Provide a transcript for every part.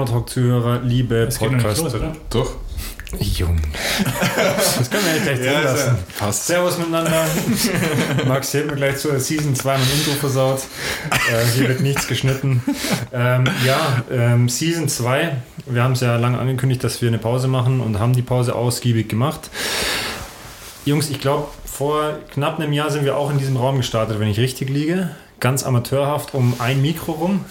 Liebe Donautalk-Zuhörer, liebe Das geht noch nicht Podcast. los, oder? Doch. Jung. Das können wir ja gleich drin lassen. Passt. Servus miteinander. Max hat mir gleich zur Season 2 mein Intro versaut. Äh, hier wird nichts geschnitten. Ähm, ja, ähm, Season 2. Wir haben es ja lange angekündigt, dass wir eine Pause machen und haben die Pause ausgiebig gemacht. Jungs, ich glaube, vor knapp einem Jahr sind wir auch in diesem Raum gestartet, wenn ich richtig liege. Ganz amateurhaft um ein Mikro rum.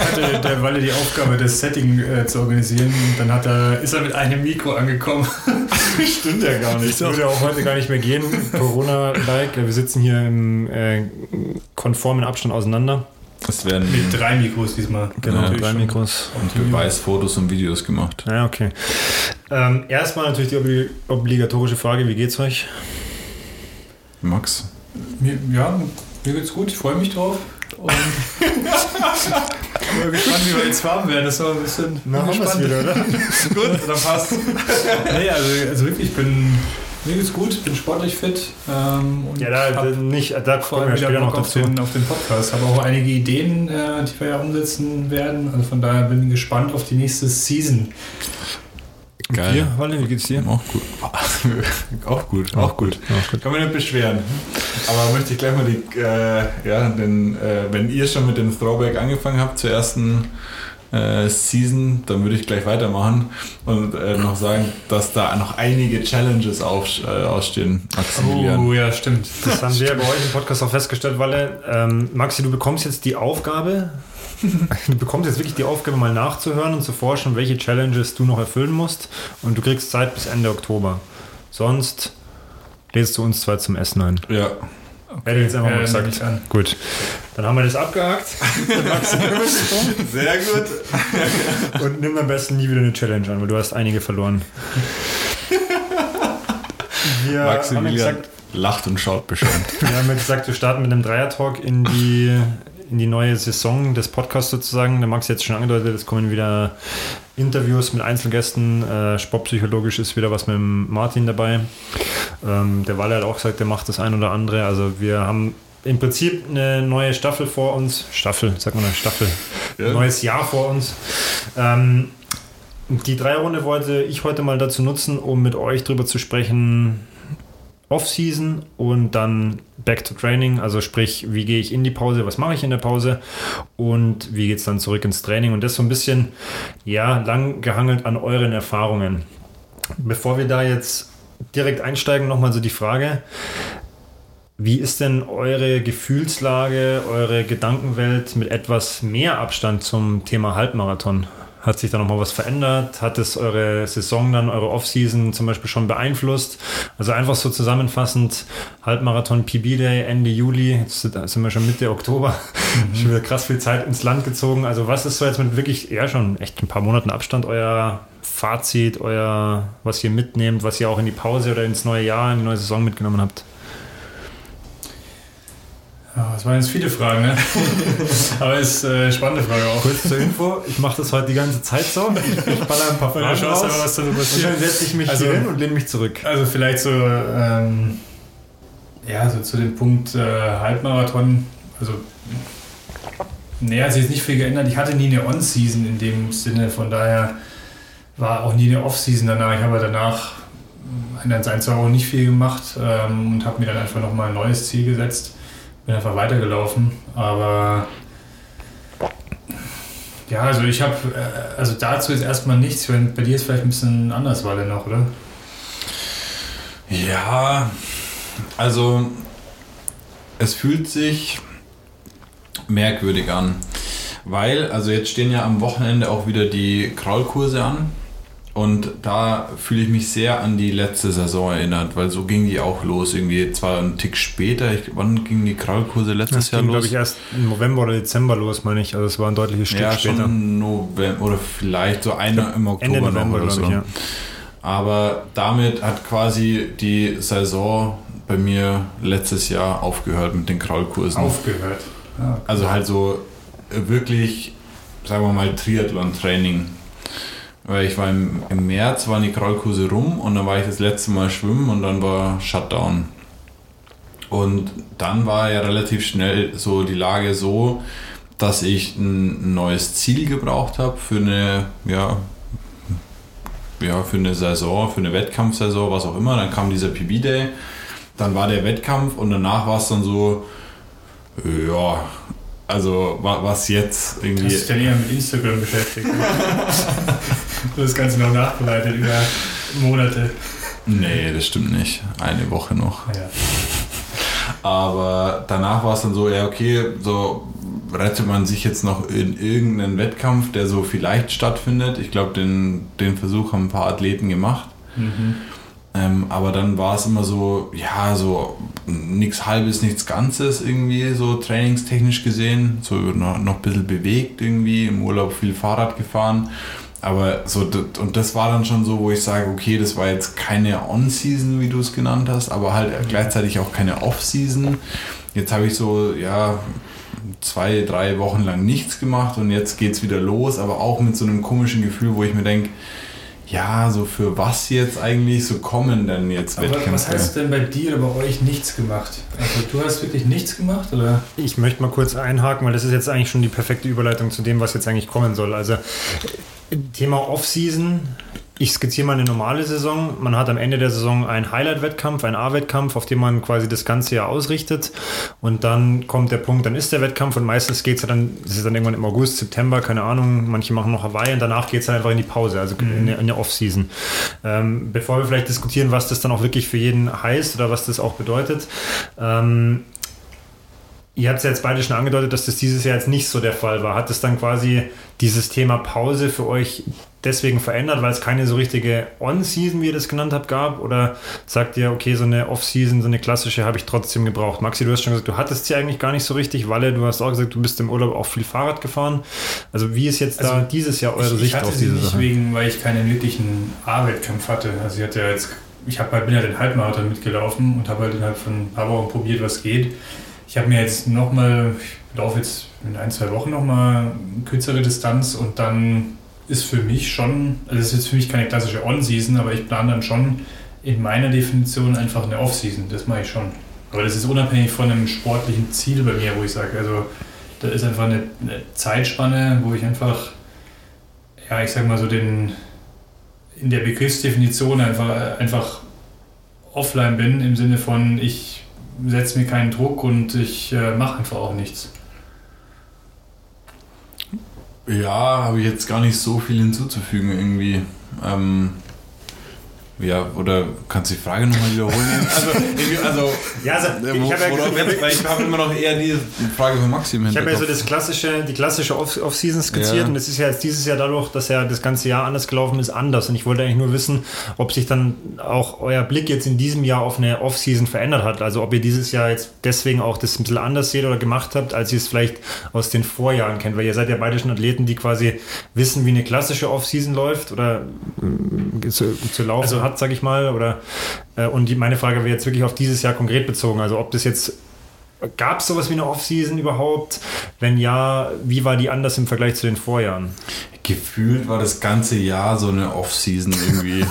hatte der Walle die Aufgabe, das Setting äh, zu organisieren. Und dann hat er, ist er mit einem Mikro angekommen. Stimmt ja gar nicht. Das würde auch heute gar nicht mehr gehen. Corona-like. Wir sitzen hier im äh, konformen Abstand auseinander. Es werden Mit drei Mikros diesmal. Genau, Ja, drei schon. Mikros. und Beweisfotos und Videos gemacht. Ja, okay. Ähm, erstmal natürlich die obli obligatorische Frage: Wie geht's euch? Max? Ja, mir geht's gut, ich freue mich drauf. Und bin gespannt, wie wir jetzt warm werden. Das war ein bisschen Na, haben wir's gespannt. wieder, oder? gut, dann passt. nee, also, also wirklich, ich bin, mir geht's gut, bin sportlich fit. Ähm, und Ja, da, nicht, da kommen wir später noch auf dazu. den, auf den Podcast. Habe auch einige Ideen, äh, die wir ja umsetzen werden. Also von daher bin ich gespannt auf die nächste Season. Geil. Dir, Walle, wie geht's dir? Auch gut. auch gut. Auch gut. Gut. Kann mich nicht beschweren. Aber möchte ich gleich mal die, äh, ja, denn, äh, wenn ihr schon mit dem Throwback angefangen habt zur ersten äh, Season, dann würde ich gleich weitermachen und äh, noch sagen, dass da noch einige Challenges auf, äh, ausstehen, Maximilian. Oh ja, stimmt. Das haben wir bei euch im Podcast auch festgestellt, Walle. Ähm, Maxi, du bekommst jetzt die Aufgabe, du bekommst jetzt wirklich die Aufgabe, mal nachzuhören und zu forschen, welche Challenges du noch erfüllen musst. Und du kriegst Zeit bis Ende Oktober. Sonst lädst du uns zwei zum Essen ein. Ja. Hätte ich jetzt einfach mal Äh, gesagt. nehme ich an. Gut, dann haben wir das abgehakt. Maxi, Sehr gut. und nimm am besten nie wieder eine Challenge an, weil du hast einige verloren. Wir Maximilian gesagt, lacht und schaut beschämt. Wir haben ja gesagt, wir starten mit einem Dreier-Talk in die, in die neue Saison des Podcasts sozusagen. Der Max hat jetzt schon angedeutet, es kommen wieder Interviews mit Einzelgästen. Äh, Sportpsychologisch ist wieder was mit dem Martin dabei. Ähm, der Walle hat auch gesagt, der macht das ein oder andere. Also wir haben im Prinzip eine neue Staffel vor uns. Staffel, sag mal Staffel. Ja. Neues Jahr vor uns. Ähm, die Dreierrunde wollte ich heute mal dazu nutzen, um mit euch drüber zu sprechen, Off-Season und dann Back to Training, also sprich, wie gehe ich in die Pause, was mache ich in der Pause und wie geht es dann zurück ins Training und das so ein bisschen, ja, lang gehangelt an euren Erfahrungen. Bevor wir da jetzt direkt einsteigen, nochmal so die Frage, wie ist denn eure Gefühlslage, eure Gedankenwelt mit etwas mehr Abstand zum Thema Halbmarathon? Hat sich da nochmal was verändert? Hat es eure Saison dann, eure Offseason zum Beispiel schon beeinflusst? Also einfach so zusammenfassend, Halbmarathon PB Day Ende Juli, jetzt sind wir schon Mitte Oktober, schon wieder krass viel Zeit ins Land gezogen. Also was ist so jetzt mit wirklich, ja schon echt ein paar Monaten Abstand euer Fazit, euer, was ihr mitnehmt, was ihr auch in die Pause oder ins neue Jahr, in die neue Saison mitgenommen habt? Ja, das waren jetzt viele Fragen, ne? Aber ist äh, eine spannende Frage auch. Kurz zur Info, ich mache das heute die ganze Zeit so. Ich, baller ein paar Fragen raus aber, was da so und passiert. dann setze ich mich Also- hier hin und lehne mich zurück. Also vielleicht so, ähm, ja, so zu dem Punkt äh, Halbmarathon. Also, nee, hat sich jetzt nicht viel geändert. Ich hatte nie eine On-Season in dem Sinne, von daher war auch nie eine Off-Season danach. Ich habe danach in der 1 auch nicht viel gemacht ähm, und habe mir dann einfach nochmal ein neues Ziel gesetzt. Bin einfach weitergelaufen, aber ja, also ich habe, äh, also dazu jetzt erstmal nichts. Ich meine, bei dir ist vielleicht ein bisschen anders, war der noch, oder? Ja, also es fühlt sich merkwürdig an, weil, also jetzt stehen ja am Wochenende auch wieder die Kraulkurse an und da fühle ich mich sehr an die letzte Saison erinnert, weil so ging die auch los, irgendwie zwar einen Tick später, ich, wann ging die Kraulkurse letztes Das Jahr ging, los? glaube ich, erst im November oder Dezember los, meine ich. Also es war ein deutliches Stück ja, später. schon November oder vielleicht so einer im Oktober Ende November, noch oder so. ich, ja. Aber damit hat quasi die Saison bei mir letztes Jahr aufgehört mit den Kraulkursen. Aufgehört. Ja, Also halt so wirklich, sagen wir mal, Triathlon-Training. Weil ich war im, im März, waren die Kraulkurse rum und dann war ich das letzte Mal schwimmen und dann war Shutdown. Und dann war ja relativ schnell so die Lage so, dass ich ein neues Ziel gebraucht habe für eine, ja, ja, für eine Saison, für eine Wettkampfsaison, was auch immer. Dann kam dieser PB-Day, dann war der Wettkampf und danach war es dann so, ja, also was jetzt irgendwie. Du dich ja mit Instagram beschäftigt? Das Ganze noch nachbereitet über Monate. Nee, das stimmt nicht. Eine Woche noch. Ja. Aber danach war es dann so, ja, okay, so rettet man sich jetzt noch in irgendeinen Wettkampf, der so vielleicht stattfindet. Ich glaube, den, den Versuch haben ein paar Athleten gemacht. Mhm. Ähm, aber dann war es immer so, ja, so nichts Halbes, nichts Ganzes irgendwie, so trainingstechnisch gesehen. So noch, noch ein bisschen bewegt irgendwie, im Urlaub viel Fahrrad gefahren. Aber so, und das war dann schon so, wo ich sage, okay, das war jetzt keine On-Season, wie du es genannt hast, aber halt gleichzeitig auch keine Off-Season. Jetzt habe ich so, ja, zwei, drei Wochen lang nichts gemacht und jetzt geht es wieder los, aber auch mit so einem komischen Gefühl, wo ich mir denke, ja, so für was jetzt eigentlich so kommen denn jetzt Aber Wettkämpfe? Was heißt denn bei dir oder bei euch nichts gemacht? Also du hast wirklich nichts gemacht oder? Ich möchte mal kurz einhaken, weil das ist jetzt eigentlich schon die perfekte Überleitung zu dem, was jetzt eigentlich kommen soll. Also Thema Off-Season ich skizziere mal eine normale Saison. Man hat am Ende der Saison einen Highlight-Wettkampf, einen A-Wettkampf, auf dem man quasi das ganze Jahr ausrichtet. Und dann kommt der Punkt, dann ist der Wettkampf und meistens geht es ja dann, das ist dann irgendwann im August, September, keine Ahnung, manche machen noch Hawaii und danach geht es dann einfach in die Pause, also mhm. in, in der Off-Season. Ähm, bevor wir vielleicht diskutieren, was das dann auch wirklich für jeden heißt oder was das auch bedeutet, ähm, Ihr habt es ja jetzt beide schon angedeutet, dass das dieses Jahr jetzt nicht so der Fall war. Hat es dann quasi dieses Thema Pause für euch deswegen verändert, weil es keine so richtige On-Season, wie ihr das genannt habt, gab? Oder sagt ihr, okay, so eine Off-Season, so eine klassische habe ich trotzdem gebraucht? Maxi, du hast schon gesagt, du hattest sie eigentlich gar nicht so richtig. Walle, du hast auch gesagt, du bist im Urlaub auch viel Fahrrad gefahren. Also wie ist jetzt also da dieses Jahr eure ich, Sicht ich auf diese nicht Sache? Wegen, weil ich keinen wirklichen A-Wettkampf hatte. Also ich hatte ja jetzt, ich habe halt, bin ja den Halbmarathon mitgelaufen und habe halt innerhalb von ein paar Wochen probiert, was geht. Ich habe mir jetzt nochmal, ich laufe jetzt in ein, zwei Wochen nochmal kürzere Distanz und dann ist für mich schon, also es ist jetzt für mich keine klassische On-Season, aber ich plane dann schon in meiner Definition einfach eine Off-Season. Das mache ich schon. Aber das ist unabhängig von einem sportlichen Ziel bei mir, wo ich sage, also da ist einfach eine, eine Zeitspanne, wo ich einfach, ja, ich sag mal so den, in der Begriffsdefinition einfach, einfach offline bin, im Sinne von, ich setze mir keinen Druck und ich äh, mache einfach auch nichts. Ja, habe ich jetzt gar nicht so viel hinzuzufügen irgendwie. Ähm, ja, oder kannst du die Frage nochmal wiederholen? also, also, ja, also äh, ich habe ja, ich habe immer noch eher die Frage von Maxim Ich habe ja so das klassische, die klassische Off-Season skizziert ja. und es ist ja jetzt dieses Jahr dadurch, dass ja das ganze Jahr anders gelaufen ist, anders. Und ich wollte eigentlich nur wissen, ob sich dann auch euer Blick jetzt in diesem Jahr auf eine Off-Season verändert hat. Also ob ihr dieses Jahr jetzt deswegen auch das ein bisschen anders seht oder gemacht habt, als ihr es vielleicht aus den Vorjahren kennt. Weil ihr seid ja beide schon Athleten, die quasi wissen, wie eine klassische Off-Season läuft oder äh, zu, zu laufen. Also, hat, sage ich mal. Oder, äh, und die, meine Frage wäre jetzt wirklich auf dieses Jahr konkret bezogen. Also ob das jetzt Gab es sowas wie eine Off-Season überhaupt? Wenn ja, wie war die anders im Vergleich zu den Vorjahren? Gefühlt war das ganze Jahr so eine Off-Season irgendwie.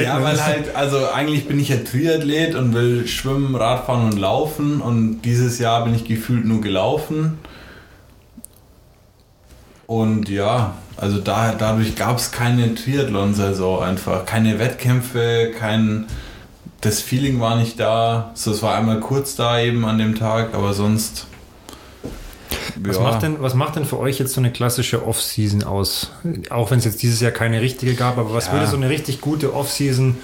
ja, weil halt, also eigentlich bin ich ja Triathlet und will schwimmen, Radfahren und laufen und dieses Jahr bin ich gefühlt nur gelaufen. Und ja, also da, dadurch gab es keine Triathlon-Saison einfach. Keine Wettkämpfe, kein. Das Feeling war nicht da. So, es war einmal kurz da eben an dem Tag, aber sonst. Was, macht denn, was macht denn für euch jetzt so eine klassische Off-Season aus? Auch wenn es jetzt dieses Jahr keine richtige gab, aber was ja. würde so eine richtig gute Off-Season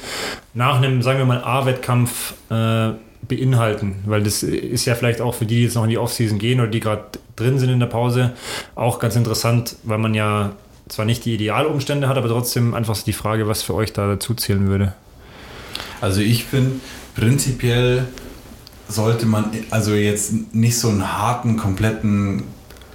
nach einem, sagen wir mal, A-Wettkampf äh, beinhalten? Weil das ist ja vielleicht auch für die, die jetzt noch in die Off-Season gehen oder die gerade drin sind in der Pause, auch ganz interessant, weil man ja zwar nicht die Idealumstände hat, aber trotzdem einfach die Frage, was für euch da dazu zählen würde. Also ich finde, prinzipiell sollte man also jetzt nicht so einen harten, kompletten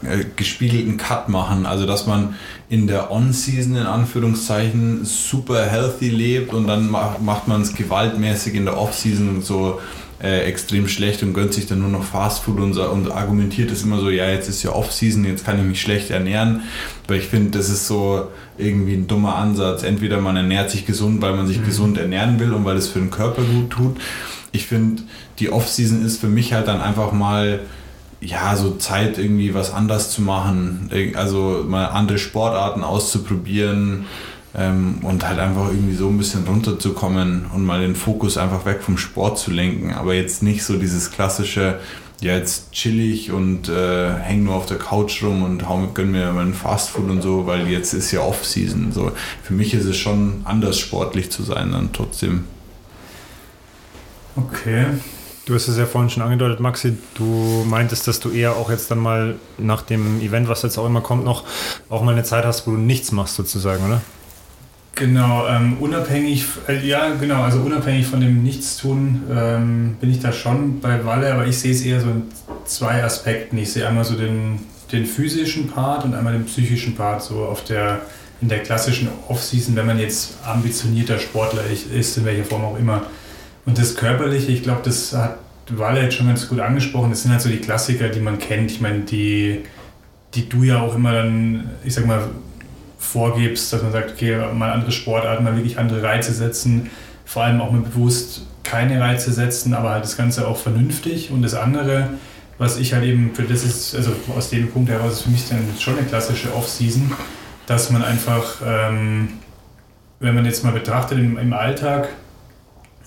äh, gespiegelten Cut machen. Also dass man in der On-Season in Anführungszeichen super healthy lebt und dann macht man es gewaltmäßig in der Off-Season so äh, extrem schlecht und gönnt sich dann nur noch Fastfood und, und argumentiert es immer so, ja, jetzt ist ja Off-Season, jetzt kann ich mich schlecht ernähren. Aber ich finde, das ist so irgendwie ein dummer Ansatz. Entweder man ernährt sich gesund, weil man sich mhm. gesund ernähren will und weil es für den Körper gut tut. Ich finde, die Off-Season ist für mich halt dann einfach mal ja, so Zeit irgendwie was anders zu machen, also mal andere Sportarten auszuprobieren ähm, und halt einfach irgendwie so ein bisschen runterzukommen und mal den Fokus einfach weg vom Sport zu lenken, aber jetzt nicht so dieses klassische, ja, jetzt chillig und äh, häng nur auf der Couch rum und hau, gönn mir mein Fastfood und so, weil jetzt ist ja Off-Season. So. Für mich ist es schon anders sportlich zu sein dann trotzdem. Okay. Du hast es ja vorhin schon angedeutet, Maxi. Du meintest, dass du eher auch jetzt dann mal nach dem Event, was jetzt auch immer kommt, noch auch mal eine Zeit hast, wo du nichts machst, sozusagen, oder? Genau, ähm, unabhängig, äh, ja, genau, also unabhängig von dem Nichtstun ähm, bin ich da schon bei Walle, aber ich sehe es eher so in zwei Aspekten. Ich sehe einmal so den, den physischen Part und einmal den psychischen Part, so auf der, in der klassischen Offseason, wenn man jetzt ambitionierter Sportler ist, in welcher Form auch immer. Und das Körperliche, ich glaube, das hat Walle jetzt schon ganz gut angesprochen, das sind halt so die Klassiker, die man kennt. Ich meine, die, die du ja auch immer dann, ich sag mal, vorgibst, dass man sagt, okay, mal andere Sportarten, mal wirklich andere Reize setzen, vor allem auch mal bewusst keine Reize setzen, aber halt das Ganze auch vernünftig. Und das andere, was ich halt eben, für das ist, also aus dem Punkt heraus ist für mich dann schon eine klassische Off-Season, dass man einfach, ähm, wenn man jetzt mal betrachtet im, im Alltag,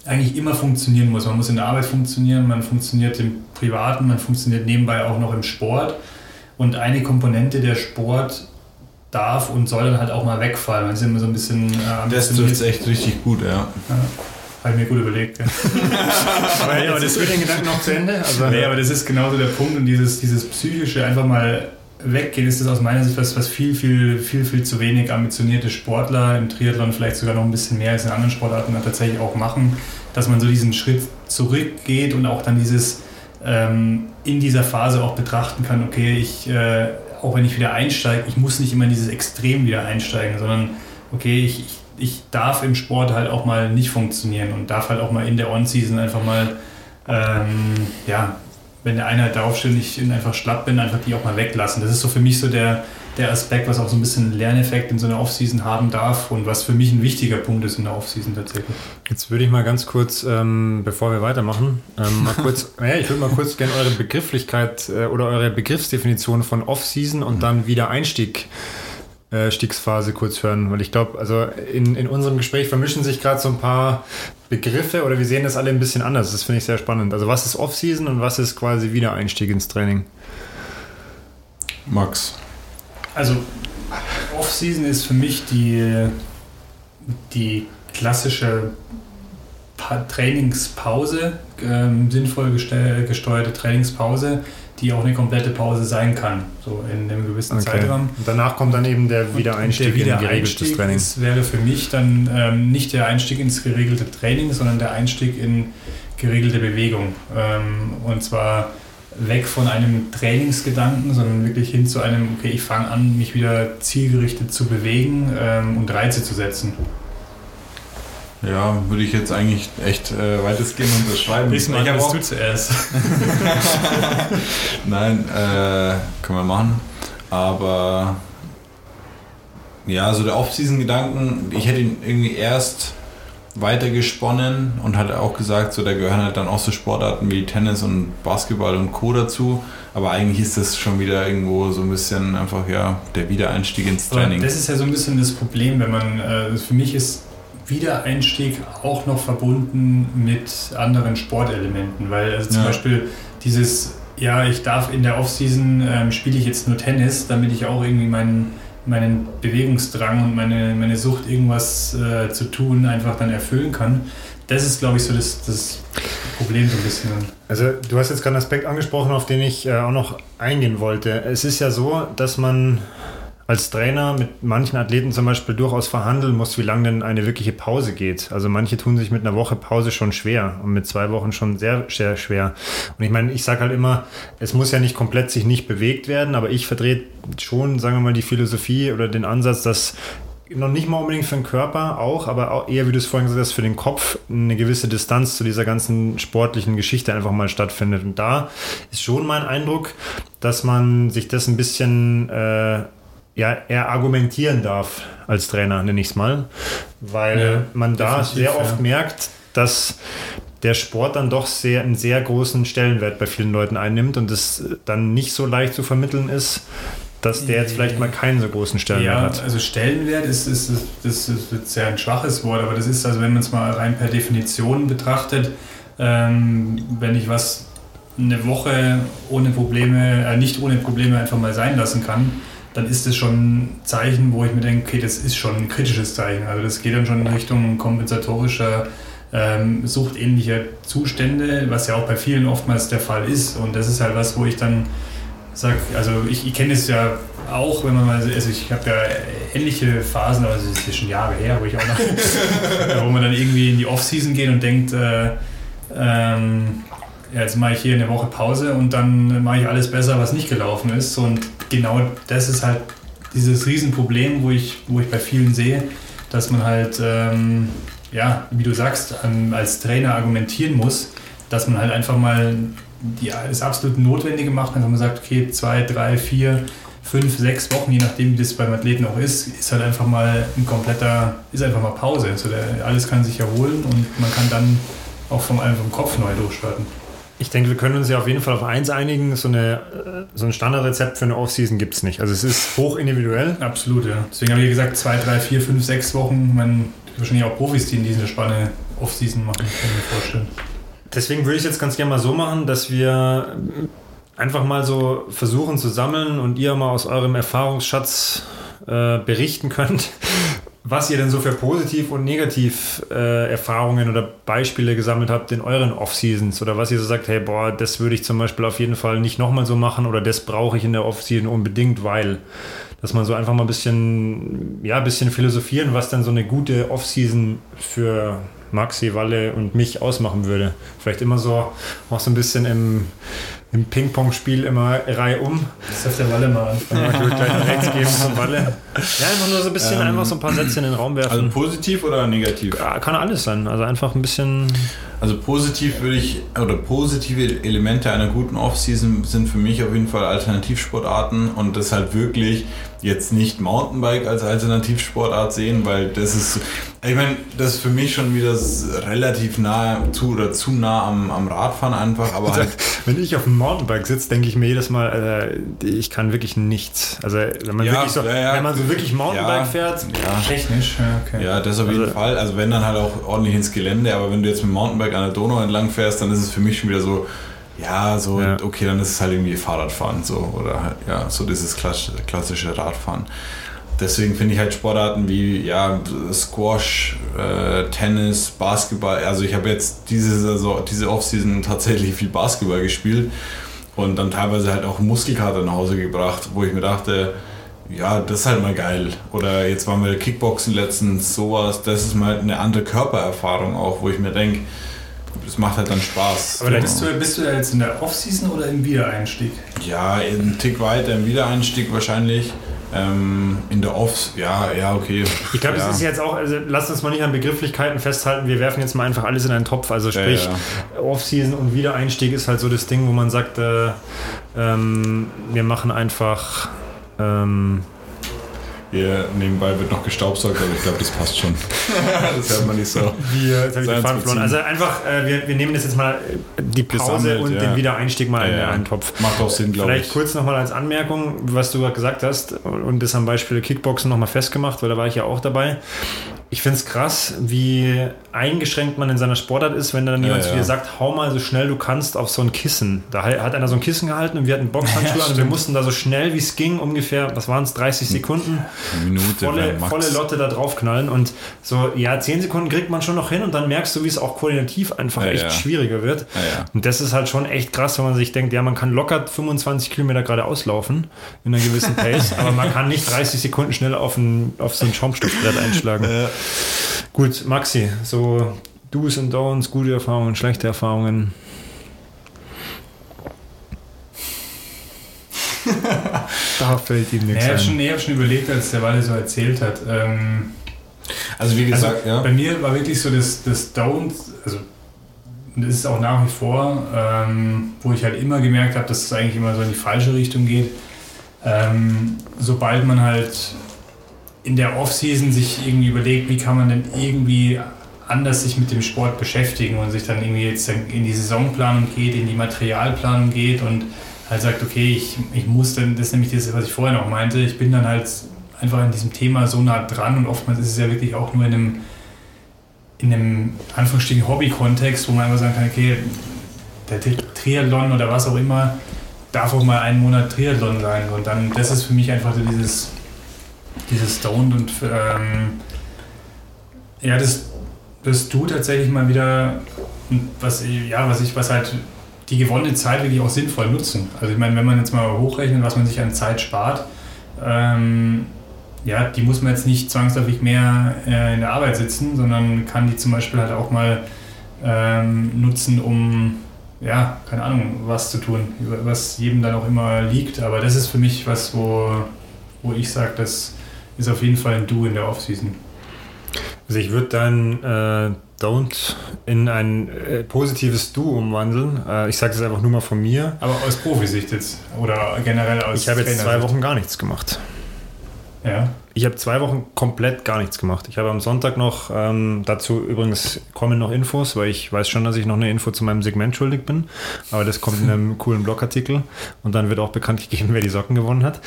eigentlich immer funktionieren muss. Man muss in der Arbeit funktionieren, man funktioniert im Privaten, man funktioniert nebenbei auch noch im Sport. Und eine Komponente der Sport darf und soll dann halt auch mal wegfallen. Das ist immer so ein bisschen. Äh, das trifft echt richtig gut, ja. ja. Habe ich mir gut überlegt. Ja. aber, ja, aber das wird den Gedanken noch zu Ende. Also, nee, aber das ist genauso der Punkt und dieses, dieses psychische einfach mal weggehen, ist das aus meiner Sicht was, was viel, viel, viel, viel zu wenig ambitionierte Sportler im Triathlon vielleicht sogar noch ein bisschen mehr als in anderen Sportarten dann tatsächlich auch machen, dass man so diesen Schritt zurückgeht und auch dann dieses ähm, in dieser Phase auch betrachten kann, okay, ich äh, auch wenn ich wieder einsteige, ich muss nicht immer in dieses Extrem wieder einsteigen, sondern okay, ich, ich, ich darf im Sport halt auch mal nicht funktionieren und darf halt auch mal in der On-Season einfach mal, ähm, ja, wenn der Einheit darauf steht und ich einfach schlapp bin, einfach die auch mal weglassen. Das ist so für mich so der, der Aspekt, was auch so ein bisschen Lerneffekt in so einer Offseason haben darf und was für mich ein wichtiger Punkt ist in der Offseason tatsächlich. Jetzt würde ich mal ganz kurz, ähm, bevor wir weitermachen, ähm, mal kurz, ja, ich würde mal kurz gerne eure Begrifflichkeit äh, oder eure Begriffsdefinition von Offseason und dann wieder Einstieg. Äh, Stiegsphase kurz hören, weil ich glaube, also in, in unserem Gespräch vermischen sich gerade so ein paar Begriffe oder wir sehen das alle ein bisschen anders. Das finde ich sehr spannend. Also was ist Offseason und was ist quasi Wiedereinstieg ins Training? Max. Also Off-Season ist für mich die, die klassische Trainingspause, ähm, sinnvoll gesteuerte Trainingspause, die auch eine komplette Pause sein kann, so in einem gewissen okay. Zeitraum. Und danach kommt dann eben der Wiedereinstieg, der Wiedereinstieg in geregeltes Training. Das wäre für mich dann ähm, nicht der Einstieg ins geregelte Training, sondern der Einstieg in geregelte Bewegung. Ähm, und zwar weg von einem Trainingsgedanken, sondern wirklich hin zu einem, okay, ich fange an, mich wieder zielgerichtet zu bewegen ähm, und Reize zu setzen. Ja, würde ich jetzt eigentlich echt äh, weitestgehend unterschreiben. Wissen wir, was du zuerst. Nein, äh, können wir machen. Aber ja, so der Off-Season-Gedanken, ich hätte ihn irgendwie erst weitergesponnen und hat auch gesagt, so da gehören halt dann auch so Sportarten wie Tennis und Basketball und Co. dazu. Aber eigentlich ist das schon wieder irgendwo so ein bisschen einfach ja der Wiedereinstieg ins Training. Aber das ist ja so ein bisschen das Problem, wenn man, äh, für mich ist Wiedereinstieg auch noch verbunden mit anderen Sportelementen, weil also zum ja. Beispiel dieses, ja, ich darf in der Offseason ähm, spiele ich jetzt nur Tennis, damit ich auch irgendwie meinen meinen Bewegungsdrang und meine, meine Sucht, irgendwas äh, zu tun, einfach dann erfüllen kann. Das ist, glaube ich, so das, das Problem so ein bisschen. Also du hast jetzt gerade einen Aspekt angesprochen, auf den ich äh, auch noch eingehen wollte. Es ist ja so, dass man als Trainer mit manchen Athleten zum Beispiel durchaus verhandeln muss, wie lange denn eine wirkliche Pause geht. Also manche tun sich mit einer Woche Pause schon schwer und mit zwei Wochen schon sehr, sehr schwer. Und ich meine, ich sage halt immer, es muss ja nicht komplett sich nicht bewegt werden, aber ich vertrete schon, sagen wir mal, die Philosophie oder den Ansatz, dass noch nicht mal unbedingt für den Körper auch, aber auch eher, wie du es vorhin gesagt hast, für den Kopf eine gewisse Distanz zu dieser ganzen sportlichen Geschichte einfach mal stattfindet. Und da ist schon mein Eindruck, dass man sich das ein bisschen äh, ja, er argumentieren darf als Trainer, nenne ich es mal, weil ja, man da sehr oft ja. merkt, dass der Sport dann doch sehr, einen sehr großen Stellenwert bei vielen Leuten einnimmt und es dann nicht so leicht zu vermitteln ist, dass der jetzt vielleicht mal keinen so großen Stellenwert ja, hat. also Stellenwert ist, ist, ist, das ist jetzt sehr ein schwaches Wort, aber das ist also, wenn man es mal rein per Definition betrachtet, ähm, wenn ich was eine Woche ohne Probleme, äh, nicht ohne Probleme einfach mal sein lassen kann, dann ist das schon ein Zeichen, wo ich mir denke, okay, das ist schon ein kritisches Zeichen. Also das geht dann schon in Richtung kompensatorischer, ähm, suchtähnlicher Zustände, was ja auch bei vielen oftmals der Fall ist. Und das ist halt was, wo ich dann sage, also ich, ich kenne es ja auch, wenn man mal, also ich habe ja ähnliche Phasen, aber es ist schon Jahre her, wo ich auch noch, wo man dann irgendwie in die Offseason geht und denkt, äh, ähm, ja, jetzt mache ich hier eine Woche Pause und dann mache ich alles besser, was nicht gelaufen ist. Und genau das ist halt dieses Riesenproblem, wo ich, wo ich bei vielen sehe, dass man halt, ähm, ja, wie du sagst, ähm, als Trainer argumentieren muss, dass man halt einfach mal die, das absolut Notwendige macht, einfach mal sagt, okay, zwei, drei, vier, fünf, sechs Wochen, je nachdem, wie das beim Athleten auch ist, ist halt einfach mal ein kompletter, ist einfach mal Pause. Also der, alles kann sich erholen und man kann dann auch vom, vom Kopf neu durchstarten. Ich denke, wir können uns ja auf jeden Fall auf eins einigen. So, eine, so ein Standardrezept für eine Offseason gibt es nicht. Also es ist hoch individuell. Absolut, ja. Deswegen habe ich gesagt, zwei, drei, vier, fünf, sechs Wochen. Man wahrscheinlich auch Profis, die in dieser Spanne Offseason machen, kann ich mir vorstellen. Deswegen würde ich es jetzt ganz gerne mal so machen, dass wir einfach mal so versuchen zu sammeln und ihr mal aus eurem Erfahrungsschatz äh, berichten könnt, was ihr denn so für positiv und negativ äh, Erfahrungen oder Beispiele gesammelt habt in euren Off-Seasons oder was ihr so sagt, hey, boah, das würde ich zum Beispiel auf jeden Fall nicht nochmal so machen oder das brauche ich in der Off-Season unbedingt, weil, dass man so einfach mal ein bisschen, ja, ein bisschen philosophieren, was dann so eine gute Off-Season für Maxi, Walle und mich ausmachen würde. Vielleicht immer so, auch so ein bisschen im, im Ping-Pong-Spiel immer Reihe um. Das darf der Walle mal anfangen. Ich würde gleich einen rechts geben zum Walle. Ja, einfach nur so ein bisschen, Ähm, einfach so ein paar Sätze in den Raum werfen. Also positiv oder negativ? ja, kann alles sein. Also einfach ein bisschen. Also positiv würde ich, oder positive Elemente einer guten Offseason sind für mich auf jeden Fall Alternativsportarten und das halt wirklich jetzt nicht Mountainbike als Alternativsportart sehen, weil das ist, ich meine, das ist für mich schon wieder relativ nah zu oder zu nah am, am Radfahren einfach, aber halt, Wenn ich auf dem Mountainbike sitze, denke ich mir jedes Mal, äh, ich kann wirklich nichts. Also wenn man Ja, wirklich so, ja, ja. wenn man so wirklich Mountainbike Ja. fährt, ja. Technisch, ja, okay. Ja, das auf jeden Also- Fall. Also wenn dann halt auch ordentlich ins Gelände, aber wenn du jetzt mit dem Mountainbike an der Donau entlang fährst, dann ist es für mich schon wieder so, ja, so, Ja. okay, dann ist es halt irgendwie Fahrradfahren so oder halt, ja, so dieses klass- klassische Radfahren. Deswegen finde ich halt Sportarten wie ja, Squash, äh, Tennis, Basketball. Also ich habe jetzt diese Saison, diese Offseason tatsächlich viel Basketball gespielt und dann teilweise halt auch Muskelkater nach Hause gebracht, wo ich mir dachte, ja, das ist halt mal geil. Oder jetzt waren wir Kickboxen letztens, sowas. Das ist mal eine andere Körpererfahrung auch, wo ich mir denke, das macht halt dann Spaß. Aber da bist du, bist du da jetzt in der Off-Season oder im Wiedereinstieg? Ja, einen Tick weiter im Wiedereinstieg wahrscheinlich. Ähm, in der Offs, ja, ja, okay. Ich glaube, ja. das ist jetzt auch, also lasst uns mal nicht an Begrifflichkeiten festhalten, wir werfen jetzt mal einfach alles in einen Topf. Also Ja, sprich, ja. Off-Season und Wiedereinstieg ist halt so das Ding, wo man sagt, äh, ähm, wir machen einfach. Ähm, Hier nebenbei wird noch gestaubsaugt, aber ich glaube, das passt schon. das hört man nicht so. wir, jetzt habe ich den Faden verloren. Also einfach, äh, wir, wir nehmen das jetzt mal äh, die Pause Gesammelt, und ja. den Wiedereinstieg mal in Ja, ja. einen Topf. Macht auch Sinn, glaube Vielleicht ich. kurz nochmal als Anmerkung, was du gerade gesagt hast und das am Beispiel Kickboxen nochmal festgemacht, weil da war ich ja auch dabei. Ich finde es krass, wie eingeschränkt man in seiner Sportart ist, wenn dann jemand Ja, zu dir ja. sagt, hau mal so schnell du kannst auf so ein Kissen. Da hat einer so ein Kissen gehalten und wir hatten Boxhandschuhe Ja, an und wir mussten da so schnell wie es ging, ungefähr, was waren es, 30 Sekunden, Eine Minute, volle, volle Lotte da draufknallen und so, ja, 10 Sekunden kriegt man schon noch hin und dann merkst du, wie es auch koordinativ einfach echt schwieriger wird. Und das ist halt schon echt krass, wenn man sich denkt, ja, man kann locker 25 Kilometer geradeaus laufen in einer gewissen Pace, aber man kann nicht 30 Sekunden schnell auf, ein, auf so ein Schaumstoffbrett einschlagen. Gut, Maxi, so Do's und Don'ts, gute Erfahrungen, schlechte Erfahrungen. da fällt ihm nichts ich habe ein. schon, ich hab schon überlegt, als der Walle so erzählt hat. Ähm, Also wie also gesagt, ja. Bei mir war wirklich so das, das Don't, also und das ist auch nach wie vor, ähm, wo ich halt immer gemerkt habe, dass es eigentlich immer so in die falsche Richtung geht. Ähm, sobald man halt in der Off-Season sich irgendwie überlegt, wie kann man denn irgendwie anders sich mit dem Sport beschäftigen und sich dann irgendwie jetzt in die Saisonplanung geht, in die Materialplanung geht und halt sagt, okay, ich, ich muss dann, das ist nämlich das, was ich vorher noch meinte, ich bin dann halt einfach an diesem Thema so nah dran und oftmals ist es ja wirklich auch nur in einem, in einem Anführungsstrichen Hobby-Kontext, wo man einfach sagen kann, okay, der Triathlon oder was auch immer darf auch mal einen Monat Triathlon sein und dann, das ist für mich einfach so dieses, dieses Stoned und ähm, ja, das, das du tatsächlich mal wieder, was, ja, was ich, was halt die gewonnene Zeit wirklich auch sinnvoll nutzen. Also ich meine, wenn man jetzt mal hochrechnet, was man sich an Zeit spart, ähm, ja, die muss man jetzt nicht zwangsläufig mehr äh, in der Arbeit sitzen, sondern kann die zum Beispiel halt auch mal ähm, nutzen, um, ja, keine Ahnung, was zu tun, was jedem dann auch immer liegt. Aber das ist für mich was, wo, wo ich sage, das ist auf jeden Fall ein Du in der Offseason. Also ich würde dann äh, Don't in ein äh, positives Du umwandeln. Äh, ich sage das einfach nur mal von mir. Aber aus Profisicht jetzt oder generell aus Ich habe jetzt zwei Wochen gar nichts gemacht. Ja. Ich habe zwei Wochen komplett gar nichts gemacht. Ich habe am Sonntag noch, ähm, dazu übrigens kommen noch Infos, weil ich weiß schon, dass ich noch eine Info zu meinem Segment schuldig bin. Aber das kommt in einem coolen Blogartikel und dann wird auch bekannt gegeben, wer die Socken gewonnen hat.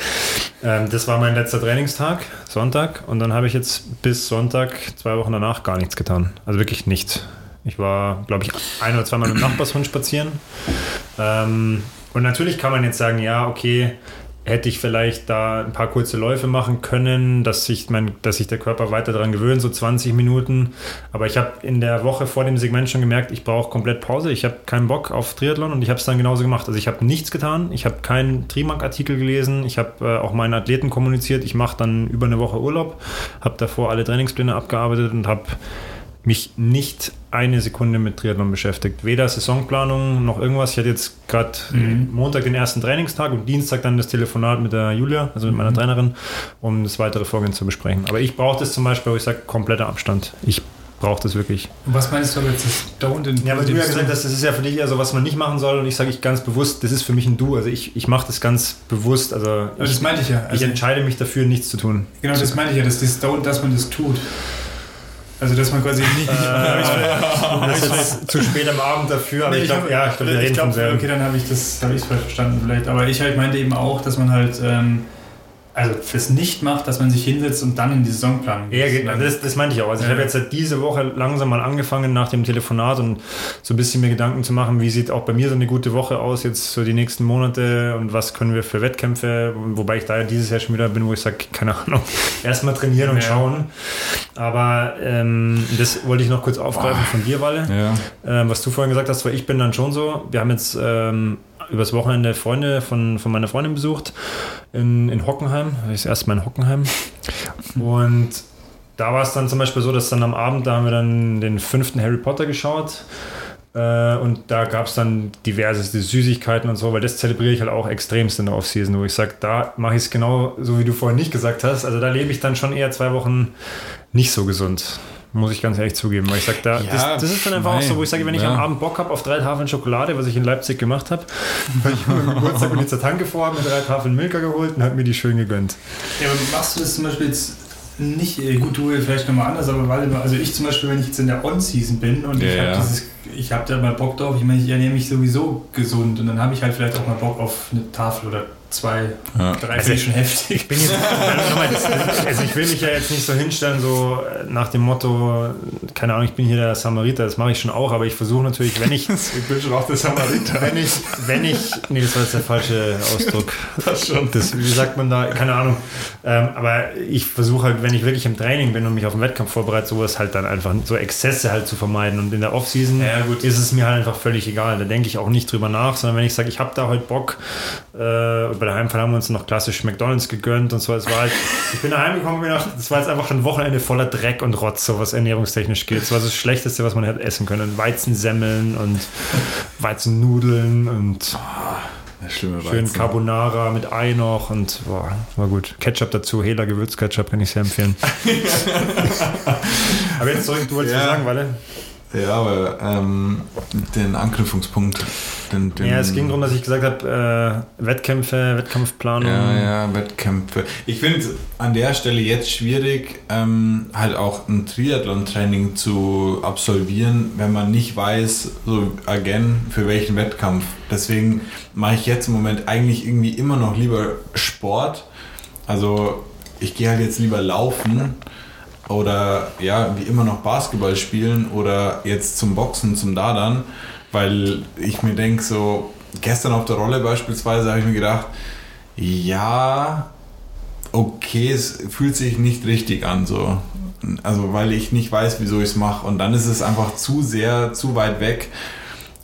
Ähm, das war mein letzter Trainingstag, Sonntag. Und dann habe ich jetzt bis Sonntag, zwei Wochen danach, gar nichts getan. Also wirklich nichts. Ich war, glaube ich, ein oder zweimal mit dem Nachbarshund spazieren. Ähm, und natürlich kann man jetzt sagen, ja, okay, hätte ich vielleicht da ein paar kurze Läufe machen können, dass sich, mein, dass sich der Körper weiter daran gewöhnt, so 20 Minuten. Aber ich habe in der Woche vor dem Segment schon gemerkt, ich brauche komplett Pause. Ich habe keinen Bock auf Triathlon und ich habe es dann genauso gemacht. Also ich habe nichts getan. Ich habe keinen Trimark-Artikel gelesen. Ich habe äh, auch meinen Athleten kommuniziert. Ich mache dann über eine Woche Urlaub, habe davor alle Trainingspläne abgearbeitet und habe mich nicht eine Sekunde mit Triathlon beschäftigt. Weder Saisonplanung noch irgendwas. Ich hatte jetzt gerade mhm. Montag den ersten Trainingstag und Dienstag dann das Telefonat mit der Julia, also mit meiner mhm. Trainerin, um das weitere Vorgehen zu besprechen. Aber ich brauche das zum Beispiel, wo ich sage, kompletter Abstand. Ich brauche das wirklich. Und was meinst du jetzt, das Don't in Ja, aber du ja gesagt hast, das ist ja für dich eher so, was man nicht machen soll und ich sage ich ganz bewusst, das ist für mich ein Du. Also ich, ich mache das ganz bewusst. Also aber das meinte ich ja. Also ich entscheide mich dafür, nichts zu tun. Genau, das meine ich ja, dass das Don't, dass man das tut. Also, dass man quasi nicht. Äh, das ist jetzt zu spät am Abend dafür, aber nee, ich glaube, ja, ich glaube, wir reden glaub, Okay, dann habe ich das hab falsch verstanden vielleicht. Aber ich halt meinte eben auch, dass man halt. Ähm, also fürs nicht macht, dass man sich hinsetzt und dann in die Saisonplanung geht. Ja, genau, das, das meinte ich auch. Also ja. ich habe jetzt seit diese Woche langsam mal angefangen nach dem Telefonat und so ein bisschen mir Gedanken zu machen, wie sieht auch bei mir so eine gute Woche aus jetzt so die nächsten Monate und was können wir für Wettkämpfe, wobei ich da ja dieses Jahr schon wieder bin, wo ich sage, keine Ahnung, erstmal trainieren und ja. schauen. Aber ähm, das wollte ich noch kurz aufgreifen oh. von dir, Walle, ja. ähm, was du vorhin gesagt hast, weil ich bin dann schon so, wir haben jetzt ähm, übers Wochenende Freunde von, von meiner Freundin besucht in, in Hockenheim. Das ist erstmal in Hockenheim. Und da war es dann zum Beispiel so, dass dann am Abend, da haben wir dann den fünften Harry Potter geschaut. Äh, und da gab es dann diverse Süßigkeiten und so, weil das zelebriere ich halt auch extremst in der Offseason, wo ich sage, da mache ich es genau so, wie du vorhin nicht gesagt hast. Also da lebe ich dann schon eher zwei Wochen nicht so gesund muss ich ganz ehrlich zugeben. Weil ich sage, da, ja, das, das, ist dann einfach nein, auch so, wo ich sage, wenn ich ja. am Abend Bock habe auf drei Tafeln Schokolade, was ich in Leipzig gemacht habe, weil ich am Geburtstag bin zur Tanke vor, mir drei Tafeln Milka geholt und habe mir die schön gegönnt. Ja, aber machst du das zum Beispiel jetzt nicht, äh, gut, du vielleicht nochmal anders, aber weil, also ich zum Beispiel, wenn ich jetzt in der On-Season bin und ja, ich habe dieses, ich habe da mal Bock drauf, ich meine, ich ernähre mich sowieso gesund und dann habe ich halt vielleicht auch mal Bock auf eine Tafel oder zwei, ja. drei also schon heftig. Ich bin jetzt, also ich will mich ja jetzt nicht so hinstellen, so nach dem Motto, keine Ahnung, ich bin hier der Samariter, das mache ich schon auch, aber ich versuche natürlich, wenn ich. ich bin schon auch der Samariter. Wenn ich, wenn ich, nee, das war jetzt der falsche Ausdruck. Das schon. Das, wie sagt man da, keine Ahnung. Ähm, aber ich versuche halt, wenn ich wirklich im Training bin und mich auf den Wettkampf vorbereite, sowas halt dann einfach, so Exzesse halt zu vermeiden. Und in der Offseason ja, ist es mir halt einfach völlig egal. Da denke ich auch nicht drüber nach, sondern wenn ich sage, ich habe da heute Bock, äh, bei der Heimfahrt haben wir uns noch klassisch McDonalds gegönnt und so. Es war halt, ich bin daheim gekommen und gedacht, das war jetzt einfach ein Wochenende voller Dreck und Rotz, so was ernährungstechnisch geht. Es war das Schlechteste, was man hätte essen können. Weizensemmeln und Weizennudeln und oh, schön Carbonara mit Ei noch und boah, war gut. Ketchup dazu, Hela Gewürzketchup kann ich sehr empfehlen. Aber jetzt zurück, du wolltest ja. was sagen, Walle? Ja, aber ähm, den Anknüpfungspunkt. Den, den ja, es ging darum, dass ich gesagt habe, äh, Wettkämpfe, Wettkampfplanung. Ja, ja, Wettkämpfe. Ich finde es an der Stelle jetzt schwierig, ähm, halt auch ein Triathlon-Training zu absolvieren, wenn man nicht weiß, so again, für welchen Wettkampf. Deswegen mache ich jetzt im Moment eigentlich irgendwie immer noch lieber Sport. Also ich gehe halt jetzt lieber laufen oder ja, wie immer noch Basketball spielen oder jetzt zum Boxen, zum Dadern, weil ich mir denke, so gestern auf der Rolle beispielsweise habe ich mir gedacht, ja, okay, es fühlt sich nicht richtig an, so. Also, weil ich nicht weiß, wieso ich es mache. Und dann ist es einfach zu sehr, zu weit weg,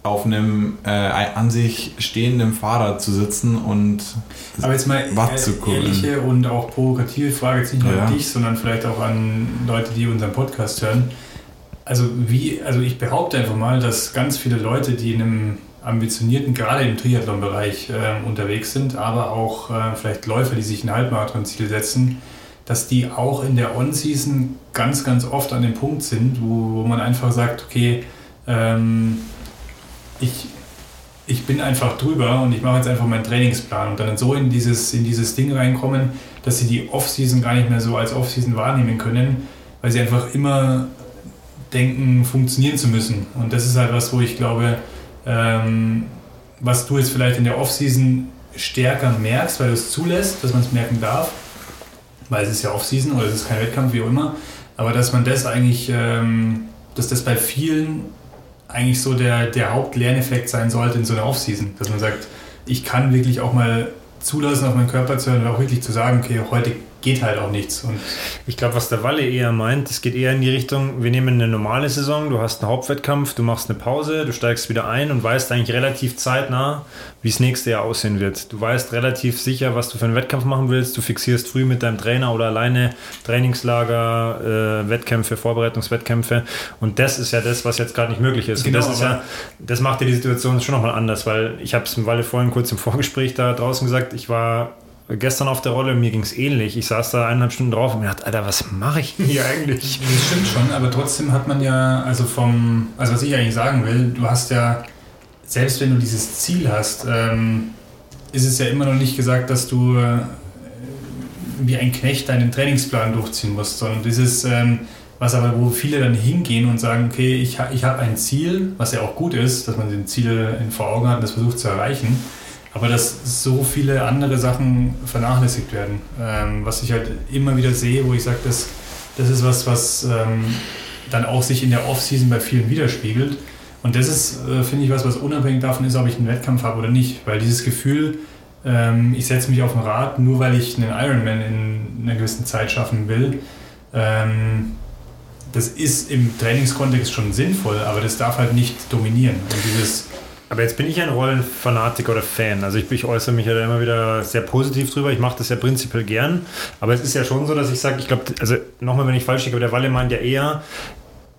auf einem äh, an sich stehenden Fahrrad zu sitzen und Aber jetzt mal Watt zu gucken. ehrliche und auch provokative Frage, jetzt nicht nur Ja. an dich, sondern vielleicht auch an Leute, die unseren Podcast hören. Also wie, also ich behaupte einfach mal, dass ganz viele Leute, die in einem ambitionierten, gerade im Triathlon-Bereich äh, unterwegs sind, aber auch äh, vielleicht Läufer, die sich ein Halbmarathon-Ziel setzen, dass die auch in der On-Season ganz, ganz oft an dem Punkt sind, wo, wo man einfach sagt, okay, ähm, ich, ich bin einfach drüber und ich mache jetzt einfach meinen Trainingsplan und dann so in dieses, in dieses Ding reinkommen, dass sie die Off-Season gar nicht mehr so als Off-Season wahrnehmen können, weil sie einfach immer denken, funktionieren zu müssen. Und das ist halt was, wo ich glaube, ähm, was du jetzt vielleicht in der Off-Season stärker merkst, weil du es zulässt, dass man es merken darf, weil es ist ja Off-Season oder es ist kein Wettkampf, wie auch immer, aber dass man das eigentlich, ähm, dass das bei vielen eigentlich so der, der Hauptlerneffekt sein sollte in so einer Off-Season, dass man sagt, ich kann wirklich auch mal zulassen, auf meinen Körper zu hören und auch wirklich zu sagen, okay, heute geht halt auch nichts. Und Ich glaube, was der Walle eher meint, es geht eher in die Richtung, wir nehmen eine normale Saison, du hast einen Hauptwettkampf, du machst eine Pause, du steigst wieder ein und weißt eigentlich relativ zeitnah, wie es nächste Jahr aussehen wird. Du weißt relativ sicher, was du für einen Wettkampf machen willst. Du fixierst früh mit deinem Trainer oder alleine Trainingslager, äh, Wettkämpfe, Vorbereitungswettkämpfe. Und das ist ja das, was jetzt gerade nicht möglich ist. Genau, und das ist ja, das macht ja die Situation schon nochmal anders, weil ich habe es im Walle vorhin kurz im Vorgespräch da draußen gesagt, ich war gestern auf der Rolle, mir ging es ähnlich. Ich saß da eineinhalb Stunden drauf und mir dachte, Alter, was mache ich denn hier eigentlich? Das stimmt schon, aber trotzdem hat man ja, also vom, also was ich eigentlich sagen will, du hast ja, selbst wenn du dieses Ziel hast, ähm, ist es ja immer noch nicht gesagt, dass du äh, wie ein Knecht deinen Trainingsplan durchziehen musst, sondern dieses, ähm, was aber, wo viele dann hingehen und sagen, okay, ich, ich habe ein Ziel, was ja auch gut ist, dass man den Ziel in vor Augen hat und das versucht zu erreichen, aber dass so viele andere Sachen vernachlässigt werden. Ähm, was ich halt immer wieder sehe, wo ich sage, das, das ist was, was ähm, dann auch sich in der Off-Season bei vielen widerspiegelt. Und das ist, äh, finde ich, was, was unabhängig davon ist, ob ich einen Wettkampf habe oder nicht. Weil dieses Gefühl, ähm, ich setze mich auf ein Rad, nur weil ich einen Ironman in einer gewissen Zeit schaffen will, ähm, das ist im Trainingskontext schon sinnvoll, aber das darf halt nicht dominieren. Und dieses, Aber jetzt bin ich ein Rollenfanatiker oder Fan. Also ich, ich äußere mich ja da immer wieder sehr positiv drüber. Ich mache das ja prinzipiell gern. Aber es ist ja schon so, dass ich sage, ich glaube, also nochmal, wenn ich falsch liege, aber der Walle meint ja eher,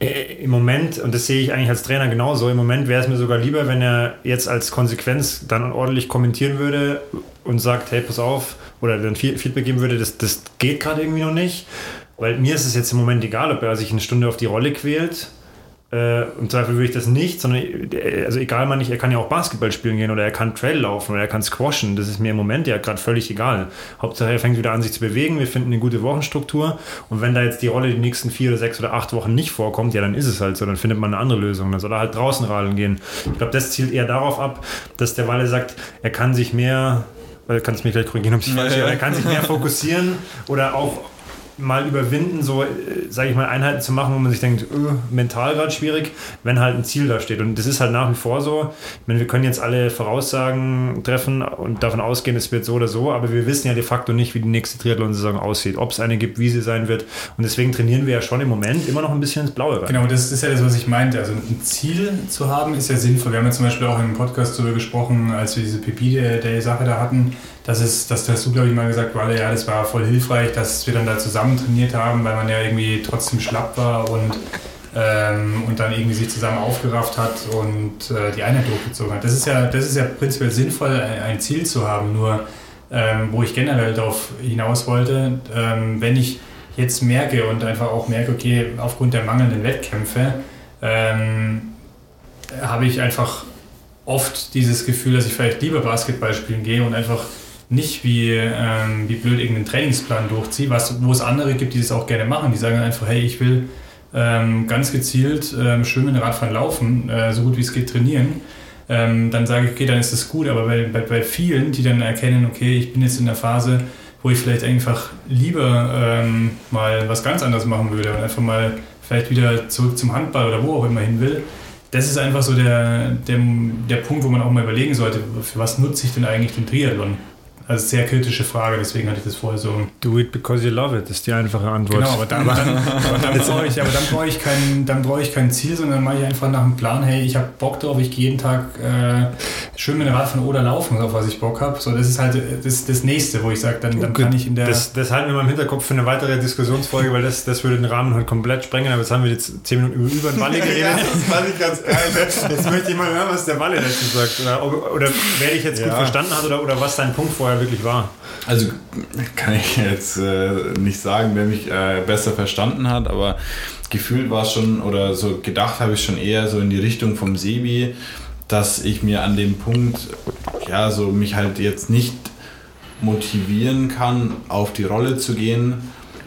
äh, im Moment, und das sehe ich eigentlich als Trainer genauso, im Moment wäre es mir sogar lieber, wenn er jetzt als Konsequenz dann ordentlich kommentieren würde und sagt, hey, pass auf, oder dann Fe- Feedback geben würde, das, das geht gerade irgendwie noch nicht. Weil mir ist es jetzt im Moment egal, ob er sich eine Stunde auf die Rolle quält. Äh, Im Zweifel würde ich das nicht, sondern äh, also egal man nicht, er kann ja auch Basketball spielen gehen oder er kann Trail laufen oder er kann squashen. Das ist mir im Moment ja gerade völlig egal. Hauptsache er fängt wieder an, sich zu bewegen. Wir finden eine gute Wochenstruktur. Und wenn da jetzt die Rolle die nächsten vier oder sechs oder acht Wochen nicht vorkommt, ja, dann ist es halt so. Dann findet man eine andere Lösung. Dann soll er halt draußen radeln gehen. Ich glaube, das zielt eher darauf ab, dass der Walle sagt, er kann sich mehr, äh, kannst mich gleich korrigieren, ob ich falsch er kann sich mehr fokussieren oder auch mal überwinden, so, sage ich mal, Einheiten zu machen, wo man sich denkt, öh, mental gerade schwierig, wenn halt ein Ziel da steht. Und das ist halt nach wie vor so. Ich meine, wir können jetzt alle Voraussagen treffen und davon ausgehen, es wird so oder so, aber wir wissen ja de facto nicht, wie die nächste Triathlon-Saison aussieht, ob es eine gibt, wie sie sein wird. Und deswegen trainieren wir ja schon im Moment immer noch ein bisschen ins Blaue rein. Genau, das ist ja das, was ich meinte. Also ein Ziel zu haben, ist ja sinnvoll. Wir haben ja zum Beispiel auch im Podcast darüber gesprochen, als wir diese Pipi-Day-Sache da hatten, dass es, das hast du, glaube ich, mal gesagt, weil ja, das war voll hilfreich, dass wir dann da zusammen trainiert haben, weil man ja irgendwie trotzdem schlapp war und, ähm, und dann irgendwie sich zusammen aufgerafft hat und äh, die Einheit durchgezogen hat. Das ist ja, das ist ja prinzipiell sinnvoll, ein, ein Ziel zu haben. Nur ähm, wo ich generell darauf hinaus wollte, ähm, wenn ich jetzt merke und einfach auch merke, okay, aufgrund der mangelnden Wettkämpfe ähm, habe ich einfach oft dieses Gefühl, dass ich vielleicht lieber Basketball spielen gehe und einfach nicht wie, ähm, wie blöd irgendeinen Trainingsplan durchziehe, was, wo es andere gibt, die das auch gerne machen. Die sagen einfach, hey, ich will ähm, ganz gezielt ähm, schwimmen, Radfahren, laufen, äh, so gut wie es geht trainieren. Ähm, dann sage ich, okay, dann ist das gut. Aber bei, bei, bei vielen, die dann erkennen, okay, ich bin jetzt in der Phase, wo ich vielleicht einfach lieber ähm, mal was ganz anderes machen würde und einfach mal vielleicht wieder zurück zum Handball oder wo auch immer hin will, das ist einfach so der, der, der Punkt, wo man auch mal überlegen sollte, für was nutze ich denn eigentlich den Triathlon? Also sehr kritische Frage, deswegen hatte ich das vorher so. Do it because you love it, ist die einfache Antwort. Genau, aber dann, dann, aber dann brauche ich, aber dann brauche ich kein, dann brauche ich kein Ziel, sondern mache ich einfach nach einem Plan, hey, ich habe Bock drauf, ich gehe jeden Tag äh, schön mit dem Rad von oder laufen, auf was ich Bock habe. So, das ist halt das, das nächste, wo ich sage, dann, dann kann ich in der. Das, das halten wir mal im Hinterkopf für eine weitere Diskussionsfolge, weil das, das würde den Rahmen halt komplett sprengen. Aber jetzt haben wir jetzt zehn Minuten über, über den Walle geredet. ja, das fand ich ganz geil. Jetzt möchte ich mal hören, was der Walle dazu sagt. Oder, oder wer dich jetzt ja. gut verstanden hat oder, oder was dein Punkt vorher wirklich war. Also kann ich jetzt äh, nicht sagen, wer mich äh, besser verstanden hat, aber gefühlt war es schon oder so gedacht habe ich schon eher so in die Richtung vom Sebi, dass ich mir an dem Punkt ja so mich halt jetzt nicht motivieren kann, auf die Rolle zu gehen,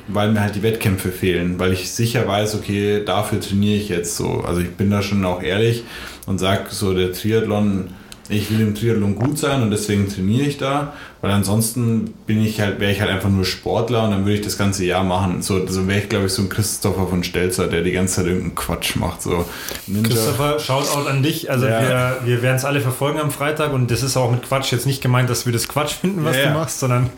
weil mir halt die Wettkämpfe fehlen, weil ich sicher weiß, okay, dafür trainiere ich jetzt so. Also ich bin da schon auch ehrlich und sage so, der Triathlon ich will im Triathlon gut sein und deswegen trainiere ich da, weil ansonsten bin ich halt, wäre ich halt einfach nur Sportler und dann würde ich das ganze Jahr machen. So, so wäre ich, glaube ich, so ein Christopher von Stelzer, der die ganze Zeit irgendeinen Quatsch macht. So, Ninja. Christopher, Shoutout an dich. Also ja. wir, wir werden es alle verfolgen am Freitag und das ist auch mit Quatsch jetzt nicht gemeint, dass wir das Quatsch finden, was ja, du machst, sondern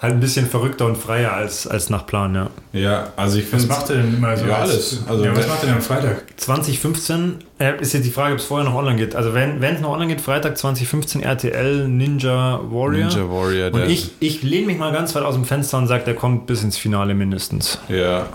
halt ein bisschen verrückter und freier als, als nach Plan, ja. Ja, also ich finde. Was macht er denn immer so? Ja, alles. Also, ja, was macht er denn am Freitag? 2015 äh, ist jetzt die Frage, ob es vorher noch online geht. Also wenn es noch online geht, Freitag 2015 RTL Ninja Warrior. Ninja Warrior. Und ich, ich lehne mich mal ganz weit aus dem Fenster und sage, der kommt bis ins Finale mindestens. Ja.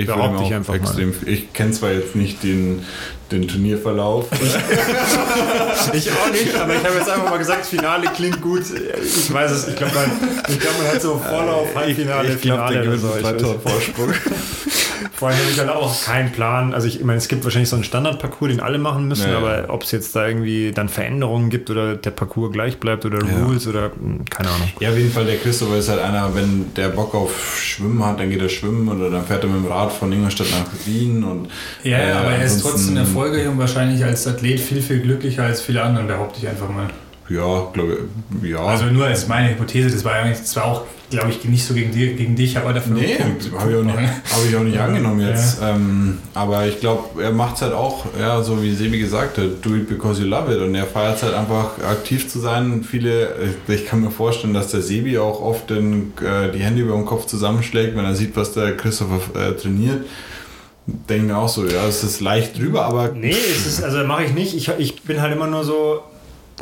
Ich Behaupte ich einfach extrem. Mal. Ich kenne zwar jetzt nicht den, den Turnierverlauf. ich auch nicht, aber ich habe jetzt einfach mal gesagt, Finale klingt gut. Ich weiß es, ich glaube, man, glaub, man hat so Vorlauf, Halbfinale, ich, ich glaub, Finale. Der gewinnt zwei Tor Vorsprung. Vor allem habe ich halt auch keinen Plan. Also ich, ich meine, es gibt wahrscheinlich so einen Standardparcours, den alle machen müssen, naja. aber ob es jetzt da irgendwie dann Veränderungen gibt oder der Parcours gleich bleibt oder ja. Rules oder hm, keine Ahnung. Ja, auf jeden Fall, der Christopher ist halt einer, wenn der Bock auf Schwimmen hat, dann geht er schwimmen oder dann fährt er mit dem Rad von Ingolstadt nach Wien und Ja, äh, aber er ist trotzdem erfolgreich und wahrscheinlich als Athlet viel, viel glücklicher als viele andere, behaupte ich einfach mal. Ja, glaube ich. Ja. Also nur als meine Hypothese, das war eigentlich, das war auch, glaube ich, nicht so gegen, die, gegen dich, aber dafür. Nee, habe ich, auch nicht, hab ich auch nicht angenommen jetzt. Ja. Ähm, aber ich glaube, er macht es halt auch, ja, so wie Sebi gesagt hat, do it because you love it. Und er feiert es halt einfach aktiv zu sein. Viele, äh, ich kann mir vorstellen, dass der Sebi auch oft den, äh, die Hände über dem Kopf zusammenschlägt, wenn er sieht, was der Christopher äh, trainiert denke mir auch so, ja, es ist leicht drüber, aber. Nee, es ist, also mache ich nicht. Ich, ich bin halt immer nur so,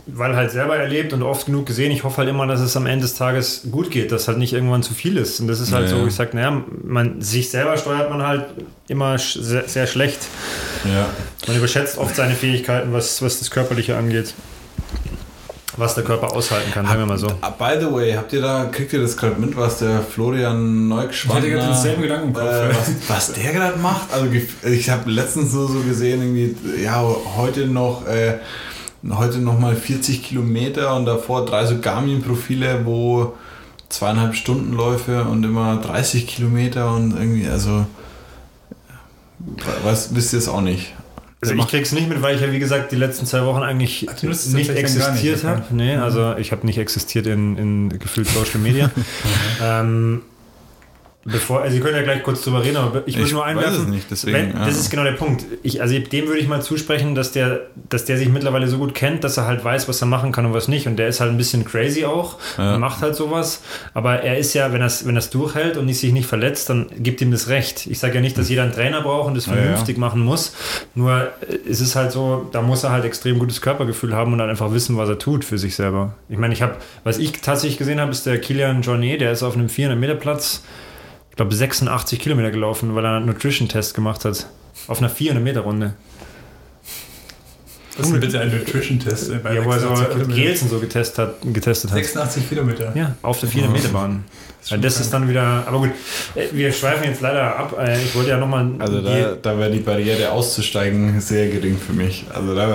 weil halt selber erlebt und oft genug gesehen, ich hoffe halt immer, dass es am Ende des Tages gut geht, dass halt nicht irgendwann zu viel ist. Und das ist halt ja, so, ich sage, naja, man, sich selber steuert man halt immer sehr, sehr schlecht. Ja. Man überschätzt oft seine Fähigkeiten, was, was das Körperliche angeht. Was der Körper aushalten kann, sagen wir mal so. By the way, habt ihr da, kriegt ihr das gerade mit, was der Florian Neugschwander... Ich hatte gerade denselben Gedanken äh, was, was, der gerade macht? Also ich habe letztens nur so gesehen, irgendwie, ja, heute noch... Äh, heute nochmal 40 Kilometer und davor drei so Garmin-Profile, wo zweieinhalb Stunden Läufe und immer 30 Kilometer und irgendwie, also was wisst ihr es auch nicht. Also ich krieg's nicht mit, weil ich ja wie gesagt die letzten zwei Wochen eigentlich Ach, nicht existiert habe. Nee, also ich habe nicht existiert in, in gefühlt Social Media. ähm, Bevor, also Sie können ja gleich kurz drüber reden, aber ich muss nur einwerfen. Nicht, deswegen, wenn, ja. Das ist genau der Punkt. Ich, also dem würde ich mal zusprechen, dass der, dass der sich mittlerweile so gut kennt, dass er halt weiß, was er machen kann und was nicht. Und der ist halt ein bisschen crazy auch ja. und macht halt sowas. Aber er ist ja, wenn er es wenn durchhält und sich nicht verletzt, dann gibt ihm das Recht. Ich sage ja nicht, dass jeder einen Trainer braucht und das vernünftig ja, machen muss. Nur äh, es ist halt so, da muss er halt extrem gutes Körpergefühl haben und dann einfach wissen, was er tut für sich selber. Ich meine, ich habe, was ich tatsächlich gesehen habe, ist der Kilian Jornet, der ist auf einem 400 Meter Platz ich glaube, 86 Kilometer gelaufen, weil er einen Nutrition-Test gemacht hat. Auf einer 400 Meter Runde. Das ist bitte ein Nutrition-Test äh, bei Ja, wo er so 86 Kilometer. Gels und so getestet hat. Getestet hat. 86 Kilometer. Ja, auf der 400-Meter-Bahn. Weil das ist dann wieder. Aber gut, äh, wir schweifen jetzt leider ab. Äh, Ich wollte ja nochmal. Also da, da wäre die Barriere auszusteigen sehr gering für mich. Also da,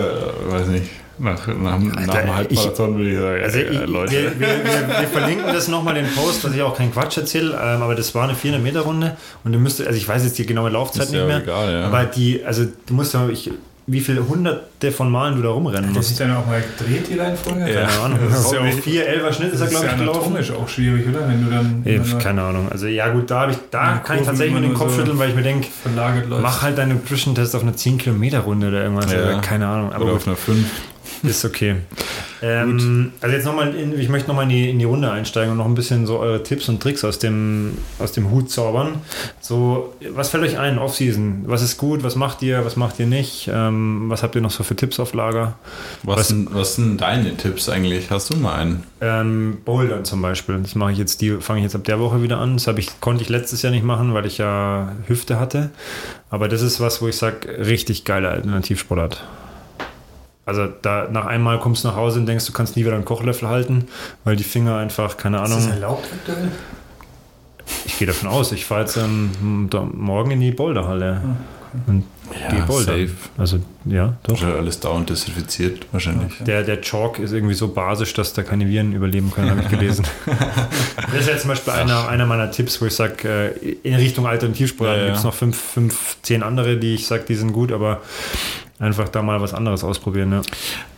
weiß nicht, nach, nach, nach dem Halbmarathon würde ich sagen, Also ich, Leute. Wir, wir, wir, wir verlinken das nochmal den Post, dass ich auch keinen Quatsch erzähle, ähm, aber das war eine 400 Meter Runde und du müsstest, also ich weiß jetzt die genaue Laufzeit Ist nicht ja mehr, egal, ja. aber die, also du musst ja, ich, wie viele hunderte von Malen du da rumrennen Hat er sich musst. dann auch mal gedreht, die Reihenfolge? Ja. Keine Ahnung. Das ist ja auch- 4, 11er Schnitt ist er, Das ist glaube ja ich, gelaufen. anatomisch auch schwierig, oder? Wenn du dann wenn du keine Ahnung. Also ja gut, da, ich, da kann ich Kurven tatsächlich nur immer den Kopf so- schütteln, weil ich mir denke, mach halt deinen Nutrition-Test auf einer 10 Kilometer Runde oder irgendwas. Ja. Oder keine Ahnung. Aber Oder gut. auf einer 5. Ist okay. Ähm, also jetzt nochmal, ich möchte nochmal in die, in die Runde einsteigen und noch ein bisschen so eure Tipps und Tricks aus dem, aus dem Hut zaubern. So, was fällt euch ein, Off-Season? Was ist gut, was macht ihr, was macht ihr nicht? Ähm, was habt ihr noch so für Tipps auf Lager? Was, Was- sind, was sind deine Tipps eigentlich? Hast du mal einen? Ähm, Bouldern zum Beispiel. Das mache ich jetzt, die fange ich jetzt ab der Woche wieder an. Das ich, konnte ich letztes Jahr nicht machen, weil ich ja Hüfte hatte. Aber das ist was, wo ich sage, richtig geile Alternativsportart. Also da nach einmal kommst du nach Hause und denkst, du kannst nie wieder einen Kochlöffel halten, weil die Finger einfach, keine ist Ahnung. das erlaubt aktuell? Ich gehe davon aus, ich fahre jetzt ähm, da- morgen in die Boulderhalle und gehe Bouldern. safe. Also ja, doch. Oder alles dauernd desinfiziert wahrscheinlich. Okay. Der, der Chalk ist irgendwie so basisch, dass da keine Viren überleben können, habe ich gelesen. das ist ja zum Beispiel einer, einer meiner Tipps, wo ich sage, in Richtung Alternativsport Ja, ja. gibt es noch fünf, fünf, zehn andere, die ich sage, die sind gut, aber einfach da mal was anderes ausprobieren. Ja.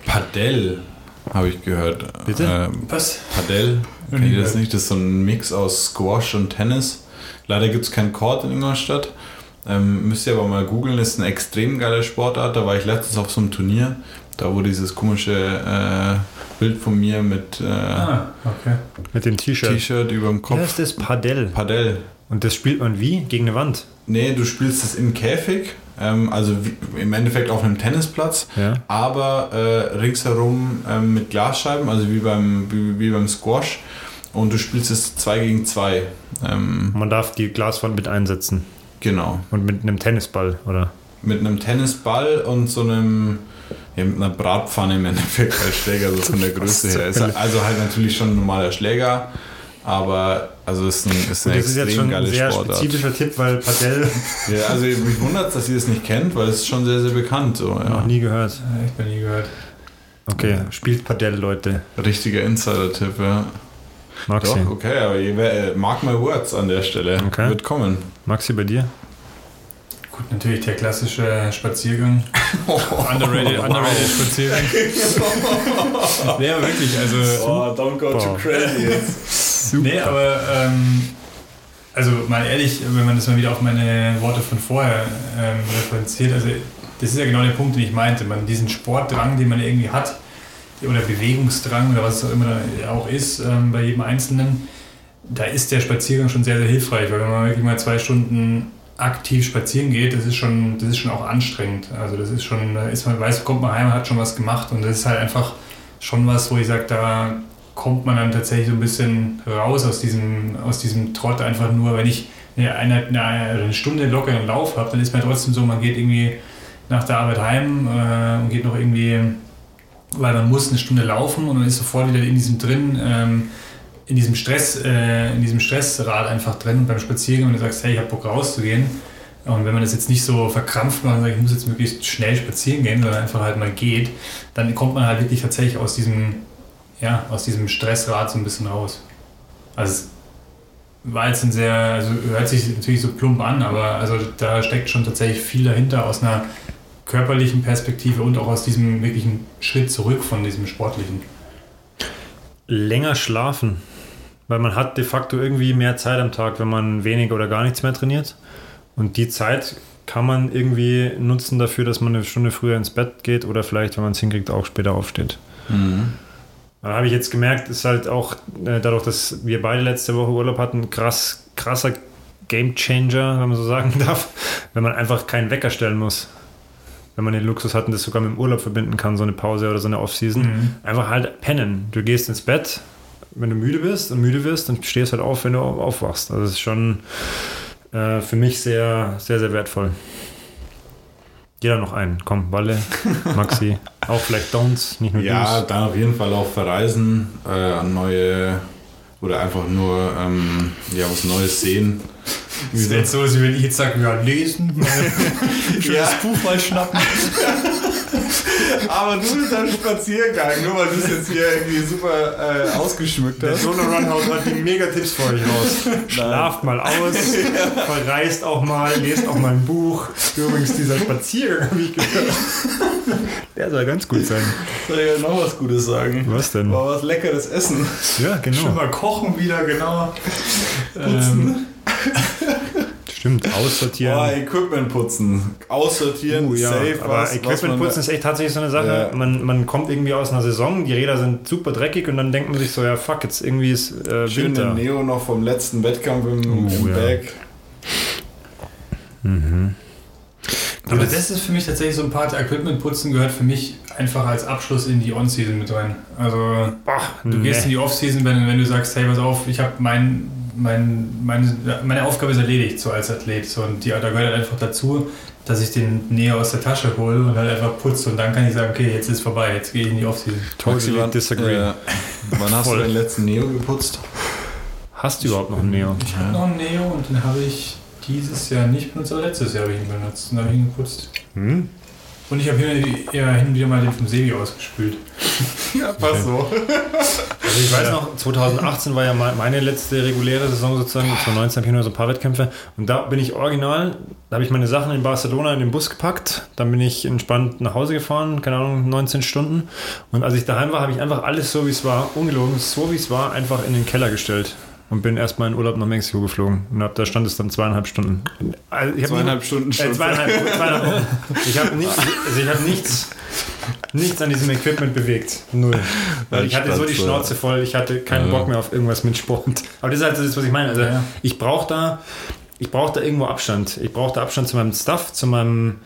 Padel habe ich gehört. Bitte? Ähm, Was? Padel, kennt ihr das nicht? Das ist so ein Mix aus Squash und Tennis. Leider gibt es keinen Court in Ingolstadt. Ähm, müsst ihr aber mal googeln, ist eine extrem geile Sportart. Da war ich letztens auf so einem Turnier, da wo dieses komische äh, Bild von mir mit äh, Ah, okay. Mit dem T-Shirt. T-Shirt über dem Kopf. ist das Padel. Padel. Und das spielt man wie? Gegen eine Wand. Nee, du spielst es im Käfig, also wie, im Endeffekt auf einem Tennisplatz, Ja. aber äh, ringsherum ähm, mit Glasscheiben, also wie beim, wie, wie beim Squash. Und du spielst es 2 gegen 2. Ähm, Man darf die Glaswand mit einsetzen. genau. Und mit einem Tennisball, oder? Mit einem Tennisball und so einem, ja, mit einer Bratpfanne im Endeffekt als Schläger, so von der Größe her. Ist also halt natürlich schon ein normaler Schläger, aber also ist, ein, ist eine das ist jetzt extrem schon ein sehr Sportart. spezifischer Tipp, weil Padel Ja, also mich wundert dass ihr es nicht kennt, weil es ist schon sehr, sehr bekannt. So, ja. noch nie gehört. Ja, Ich bin nie gehört. Okay, spielt Padel, Leute. Richtiger Insider-Tipp, ja. Maxi. Doch, okay, aber ihr, äh, mark my words an der Stelle. Okay. Wird kommen. Maxi, bei dir? Gut, natürlich der klassische Spaziergang. underrated, underrated Spaziergang. aber wirklich, also. Oh, don't go too crazy jetzt. Nee, aber ähm, also mal ehrlich, wenn man das mal wieder auf meine Worte von vorher ähm, referenziert, also das ist ja genau der Punkt, den ich meinte. Man, diesen Sportdrang, den man irgendwie hat, oder Bewegungsdrang oder was es auch immer auch ist ähm, bei jedem Einzelnen, da ist der Spaziergang schon sehr, sehr hilfreich, weil wenn man wirklich mal zwei Stunden aktiv spazieren geht, das ist schon, das ist schon auch anstrengend. Also das ist schon, da ist man weiß, kommt man heim, hat schon was gemacht und das ist halt einfach schon was, wo ich sage, da kommt man dann tatsächlich so ein bisschen raus aus diesem, aus diesem Trott einfach nur, wenn ich eine, eine, eine, Stunde lockeren Lauf habe, dann ist mir trotzdem so, man geht irgendwie nach der Arbeit heim äh, und geht noch irgendwie, weil man muss eine Stunde laufen und dann ist sofort wieder in diesem drin, ähm, in diesem Stress, äh, in diesem Stressrad einfach drin und beim Spaziergang und du sagst, hey, ich habe Bock rauszugehen. Und wenn man das jetzt nicht so verkrampft macht und sagt, ich muss jetzt möglichst schnell spazieren gehen, sondern einfach halt mal geht, dann kommt man halt wirklich tatsächlich aus diesem, ja, aus diesem Stressrad so ein bisschen raus. Also es war jetzt ein sehr, also hört sich natürlich so plump an, aber also da steckt schon tatsächlich viel dahinter aus einer körperlichen Perspektive und auch aus diesem wirklichen Schritt zurück von diesem sportlichen. Länger schlafen. Weil man hat de facto irgendwie mehr Zeit am Tag, wenn man weniger oder gar nichts mehr trainiert. Und die Zeit kann man irgendwie nutzen dafür, dass man eine Stunde früher ins Bett geht oder vielleicht, wenn man es hinkriegt, auch später aufsteht. Mhm. Da habe ich jetzt gemerkt, ist halt auch äh, dadurch, dass wir beide letzte Woche Urlaub hatten, krass, krasser Game Changer, wenn man so sagen darf, wenn man einfach keinen Wecker stellen muss. Wenn man den Luxus hat und das sogar mit dem Urlaub verbinden kann, so eine Pause oder so eine Off-Season. Mhm. Einfach halt pennen. Du gehst ins Bett, wenn du müde bist und müde wirst, dann stehst halt auf, wenn du aufwachst. Also das ist schon äh, für mich sehr, sehr, sehr wertvoll. Jeder noch einen. Komm, Walle, Maxi. auch vielleicht Downs, nicht nur Ja, Do's. dann auf jeden Fall auch verreisen, äh, an neue oder einfach nur ähm, ja, was Neues sehen. Das ist jetzt so, als wenn ich jetzt sage, ja, lesen, schönes Ja. Buch mal schnappen. Aber du bist ein Spaziergang, nur weil du es jetzt hier irgendwie super äh, ausgeschmückt Der hast. Donut Run haut gerade die Mega-Tipps für euch raus. Schlaft mal aus, verreist auch mal, lest auch mal ein Buch. Übrigens, dieser Spaziergang habe ich gehört. Der soll ganz gut sein. Soll ich ja noch was Gutes sagen? Was denn? War was leckeres Essen. Ja, Schon genau. mal kochen wieder, genau. Putzen. Stimmt, aussortieren. Oh, Equipment putzen. Aussortieren, Uh, ja, safe aber was. was Equipment man- putzen ist echt tatsächlich so eine Sache. Ja. Man, man kommt irgendwie aus einer Saison, die Räder sind super dreckig und dann denkt man sich so, ja fuck, jetzt irgendwie ist äh, Schön Winter. Neo noch vom letzten Wettkampf im, Uh, im ja. Bag. Aber das ist für mich tatsächlich so ein Part, Equipment putzen gehört für mich einfach als Abschluss in die On-Season mit rein. Also Boah, du gehst in die Off-Season, wenn, wenn du sagst, hey, pass auf, ich habe mein, mein, meine, meine Aufgabe ist erledigt, so als Athlet. So, und die, da gehört halt einfach dazu, dass ich den näher aus der Tasche hole und halt einfach putze und dann kann ich sagen, okay, jetzt ist vorbei, jetzt gehe ich in die Off-Season. Totally wann, disagree. äh, wann hast Voll. du den letzten Neo geputzt? Hast du überhaupt noch einen Neo? Ich habe noch einen Neo und den habe ich dieses Jahr nicht benutzt, aber letztes Jahr habe ich ihn benutzt und habe ich ihn geputzt. Hm? Und ich habe ja, hin und wieder mal den vom Sebi ausgespült. Ja, passt so. Also ich weiß noch, 2018 war ja me- meine letzte reguläre Saison sozusagen. 2019 habe ich nur so ein paar Wettkämpfe. Und da bin ich original, da habe ich meine Sachen in Barcelona in den Bus gepackt. Dann bin ich entspannt nach Hause gefahren, keine Ahnung, 19 Stunden. Und als ich daheim war, habe ich einfach alles so, wie es war, ungelogen, so wie es war, einfach in den Keller gestellt. Und bin erstmal in Urlaub nach Mexiko geflogen. Und hab, da stand es dann zweieinhalb Stunden. Also ich Zweieinhalb Stunden Äh, schon. zweieinhalb, zweieinhalb Wochen. Ich habe nicht, also ich hab nichts, nichts an diesem Equipment bewegt. Null. Weil ich hatte so die Schnauze voll, ich hatte keinen Ja. Bock mehr auf irgendwas mit Sport. Aber das ist halt das, was ich meine. Also Ja. ich brauche da, ich brauche da irgendwo Abstand. Ich brauche da Abstand zu meinem Stuff, zu meinem.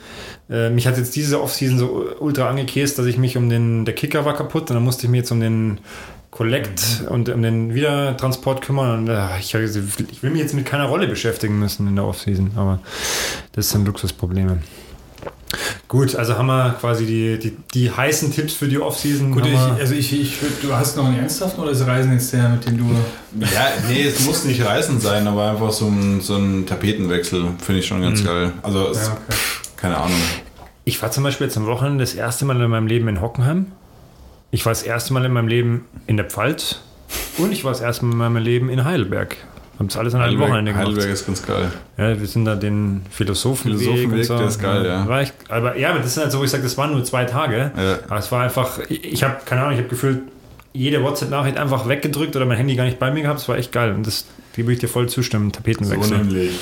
Äh, mich hat jetzt diese Offseason so ultra angekäst, dass ich mich um den. Der Kicker war kaputt und dann musste ich mich jetzt um den Collect und um den Wiedertransport kümmern. Und, äh, ich, ich will mich jetzt mit keiner Rolle beschäftigen müssen in der Offseason, aber das sind Luxusprobleme. Gut, also haben wir quasi die, die, die heißen Tipps für die Offseason. Gut, ich, also ich, ich würd, du hast noch einen ernsthaften oder ist Reisen jetzt der, mit dem du. Ja, nee, es muss nicht reißen sein, aber einfach so ein, so ein Tapetenwechsel finde ich schon ganz geil. Also, es, Ja, okay. keine Ahnung. Ich war zum Beispiel jetzt am Wochenende das erste Mal in meinem Leben in Hockenheim. Ich war das erste Mal in meinem Leben in der Pfalz. Und ich war das erste Mal in meinem Leben in Heidelberg. Haben das alles an einem Wochenende gemacht. Heidelberg ist ganz geil. Ja, wir sind da den Philosophenweg. Philosophenweg, und so. der ist geil, ja. War echt, aber ja, aber das sind halt so, wo ich sage, das waren nur zwei Tage. Ja. Aber es war einfach, ich, ich habe, keine Ahnung, ich habe gefühlt, jede WhatsApp-Nachricht einfach weggedrückt oder mein Handy gar nicht bei mir gehabt. Es war echt geil. Und das, die würde ich dir voll zustimmen. So Tapetenwechsel. nämlich.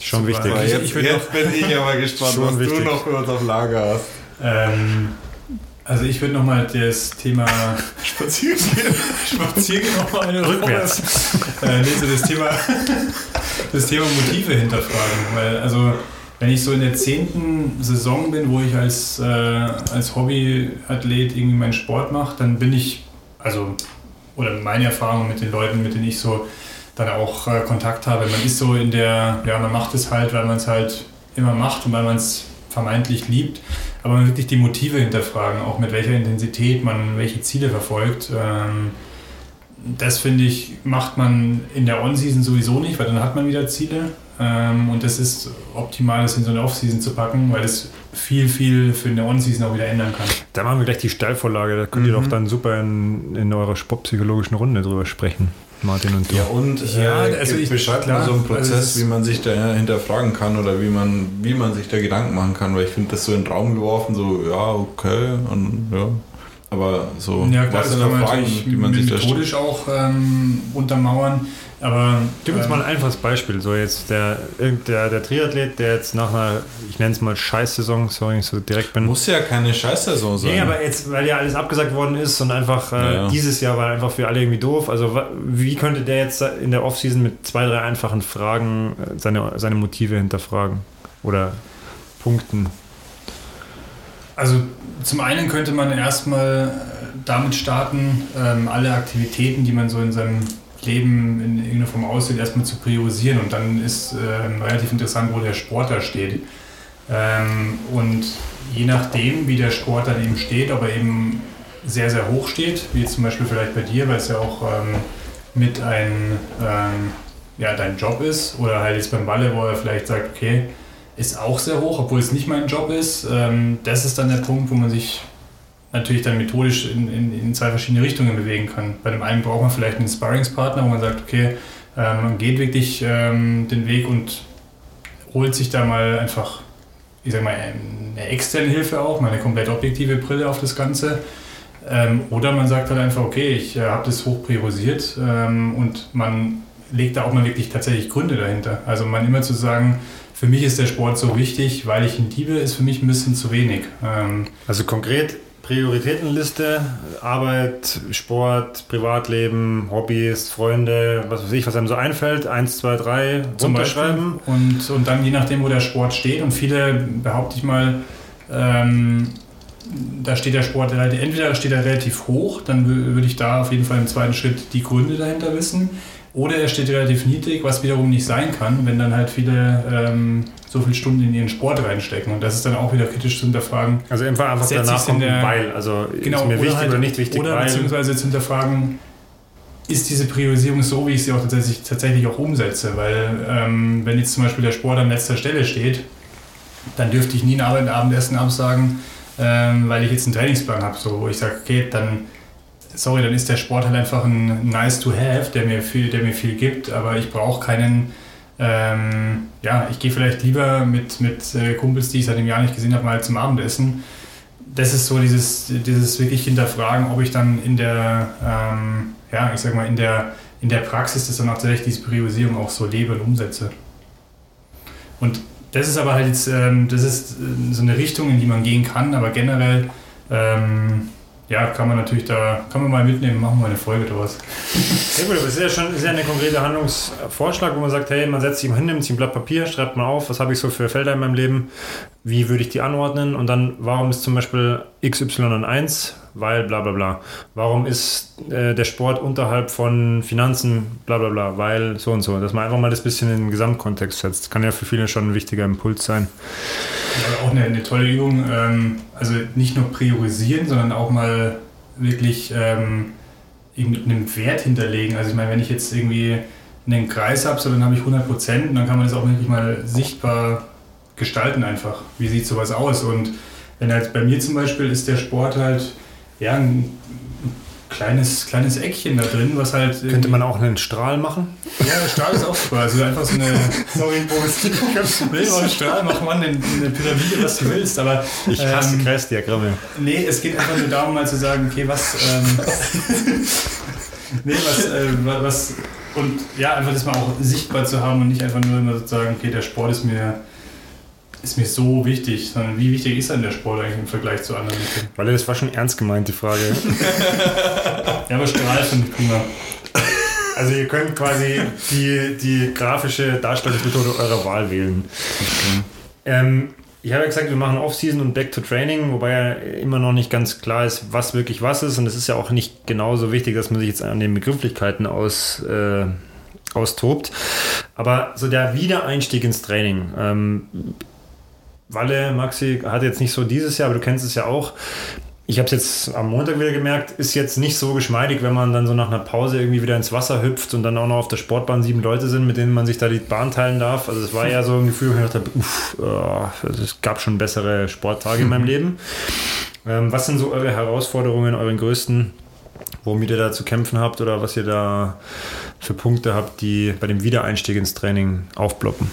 Schon Super. wichtig. Ich- jetzt, ich würd jetzt bin ich aber gespannt, was wichtig. du noch für uns auf Lager hast. Ähm, also ich würde nochmal das Thema Spazieren gehen. Spaziergehen nochmal eine Rückwärts. äh, nee, so das Thema, das Thema Motive hinterfragen. Weil, also, wenn ich so in der zehnten Saison bin, wo ich als, äh, als Hobbyathlet irgendwie meinen Sport mache, dann bin ich, also, oder meine Erfahrung mit den Leuten, mit denen ich so dann auch äh, Kontakt habe, man ist so in der, ja, man macht es halt, weil man es halt immer macht und weil man es vermeintlich liebt, aber man wirklich die Motive hinterfragen, auch mit welcher Intensität man welche Ziele verfolgt. Ähm, das finde ich, macht man in der On-Season sowieso nicht, weil dann hat man wieder Ziele. Ähm, und das ist optimal, das in so eine Off-Season zu packen, weil es viel, viel für eine On-Season auch wieder ändern kann. Da machen wir gleich die Steilvorlage. Da könnt ihr Mhm. doch dann super in, in eurer sportpsychologischen Runde drüber sprechen. Martin und du. Ja, und Ja, äh, also ich- beschreibt klar, mal so einen also Prozess, es ist- wie man sich da hinterfragen kann oder wie man, wie man sich da Gedanken machen kann, weil ich finde das so in den Raum geworfen, so, ja, okay, und ja. Aber so, Ja, klar, was das sind kann da man Fragen, die man sich da stellt? methodisch auch ähm, untermauern. Aber Gib uns ähm, mal ein einfaches Beispiel. So jetzt der, der, der Triathlet, der jetzt nach einer, ich nenne es mal Scheißsaison, sorry, ich so direkt bin. Muss ja keine Scheißsaison sein. Nee, aber jetzt, weil ja alles abgesagt worden ist und einfach äh, Ja, ja. dieses Jahr war einfach für alle irgendwie doof. Also wie könnte der jetzt in der Offseason mit zwei, drei einfachen Fragen äh, seine, seine Motive hinterfragen? Oder Punkten? Also zum einen könnte man erstmal äh, damit starten, ähm, alle Aktivitäten, die man so in seinem Leben in irgendeiner Form aussieht, erstmal zu priorisieren. Und dann ist ähm, relativ interessant, wo der Sport da steht. Ähm, und je nachdem, wie der Sport dann eben steht, ob er eben sehr, sehr hoch steht, wie zum Beispiel vielleicht bei dir, weil es ja auch ähm, mit ein, ähm, ja, dein Job ist, oder halt jetzt beim Balle, wo er vielleicht sagt, okay, ist auch sehr hoch, obwohl es nicht mein Job ist. Ähm, das ist dann der Punkt, wo man sich natürlich dann methodisch in, in, in, zwei verschiedene Richtungen bewegen kann. Bei dem einen braucht man vielleicht einen Sparringspartner, wo man sagt, okay, äh, man geht wirklich ähm, den Weg und holt sich da mal einfach, ich sag mal, eine externe Hilfe auch, mal eine komplett objektive Brille auf das Ganze. Ähm, oder man sagt halt einfach, okay, ich äh, habe das hoch priorisiert ähm, und man legt da auch mal wirklich tatsächlich Gründe dahinter. Also man immer zu sagen, für mich ist der Sport so wichtig, weil ich ihn liebe, ist für mich ein bisschen zu wenig. Ähm, also konkret Prioritätenliste, Arbeit, Sport, Privatleben, Hobbys, Freunde, was weiß ich, was einem so einfällt, eins, zwei, drei, runterschreiben. Und, und dann je nachdem, wo der Sport steht. Und viele, behaupte ich mal, ähm, da steht der Sport entweder steht er relativ hoch, dann würde ich da auf jeden Fall im zweiten Schritt die Gründe dahinter wissen. Oder er steht relativ niedrig, was wiederum nicht sein kann, wenn dann halt viele ähm, so viele Stunden in ihren Sport reinstecken. Und das ist dann auch wieder kritisch zu hinterfragen. Also einfach, einfach danach kommt der, weil. Also genau, ist mir wichtig halt, oder nicht wichtig, Oder weil. beziehungsweise zu hinterfragen, ist diese Priorisierung so, wie ich sie auch tatsächlich, tatsächlich auch umsetze? Weil ähm, wenn jetzt zum Beispiel der Sport an letzter Stelle steht, dann dürfte ich nie ein Abendessen absagen, ähm, weil ich jetzt einen Trainingsplan habe, so, wo ich sage, okay, dann sorry, dann ist der Sport halt einfach ein nice to have, der mir viel, der mir viel gibt, aber ich brauche keinen, ähm, ja, ich gehe vielleicht lieber mit, mit äh, Kumpels, die ich seit einem Jahr nicht gesehen habe, mal zum Abendessen. Das ist so dieses, dieses wirklich hinterfragen, ob ich dann in der, ähm, ja, ich sag mal, in der, in der Praxis das dann auch tatsächlich diese Priorisierung auch so lebe und umsetze. Und das ist aber halt jetzt, ähm, das ist äh, so eine Richtung, in die man gehen kann, aber generell ähm, ja, kann man natürlich da, kann man mal mitnehmen, machen wir eine Folge draus. Sehr gut, aber es ist ja schon sehr eine konkrete Handlungsvorschlag, wo man sagt, hey, man setzt sich mal hin, nimmt sich ein Blatt Papier, schreibt mal auf, was habe ich so für Felder in meinem Leben, wie würde ich die anordnen und dann, warum ist zum Beispiel XY und 1, weil bla bla bla. Warum ist äh, der Sport unterhalb von Finanzen, bla bla bla, weil so und so. Dass man einfach mal das bisschen in den Gesamtkontext setzt. Kann ja für viele schon ein wichtiger Impuls sein. Auch eine, eine tolle Übung. Ähm, also nicht nur priorisieren, sondern auch mal wirklich ähm, einen Wert hinterlegen. Also ich meine, wenn ich jetzt irgendwie einen Kreis habe, so dann habe ich 100 Prozent und dann kann man das auch wirklich mal sichtbar gestalten einfach. Wie sieht sowas aus? Und wenn halt bei mir zum Beispiel ist der Sport halt ja, ein kleines, kleines Eckchen da drin, was halt. Könnte man auch einen Strahl machen? Ja, der Strahl ist auch super. Also einfach so eine. Sorry, Boris. nee, so einen Strahl, mach mal eine, eine Pyramide, was du willst. Aber, ich hasse ähm, Kreisdiagramme. Nee, es geht einfach nur darum, mal zu sagen, okay, was. Ähm, nee, was, äh, was. Und ja, einfach das mal auch sichtbar zu haben und nicht einfach nur immer so zu sagen, okay, der Sport ist mir ist mir so wichtig, sondern wie wichtig ist denn der Sport eigentlich im Vergleich zu anderen? Weil das war schon ernst gemeint, die Frage. ja, aber Strahl finde ich prima. Also ihr könnt quasi die, die grafische Darstellungsmethode eurer Wahl wählen. Okay. Ähm, ich habe ja gesagt, wir machen Off-Season und Back to Training, wobei ja immer noch nicht ganz klar ist, was wirklich was ist. Und es ist ja auch nicht genauso wichtig, dass man sich jetzt an den Begrifflichkeiten aus, äh, austobt. Aber so der Wiedereinstieg ins Training. Ähm, Walle, Maxi, hat jetzt nicht so dieses Jahr, aber du kennst es ja auch. Ich habe es jetzt am Montag wieder gemerkt, ist jetzt nicht so geschmeidig, wenn man dann so nach einer Pause irgendwie wieder ins Wasser hüpft und dann auch noch auf der Sportbahn sieben Leute sind, mit denen man sich da die Bahn teilen darf. Also es war ja so ein Gefühl, wo ich dachte, uff, oh, es gab schon bessere Sporttage in meinem Leben. Ähm, was sind so eure Herausforderungen, euren größten, womit ihr da zu kämpfen habt oder was ihr da für Punkte habt, die bei dem Wiedereinstieg ins Training aufploppen?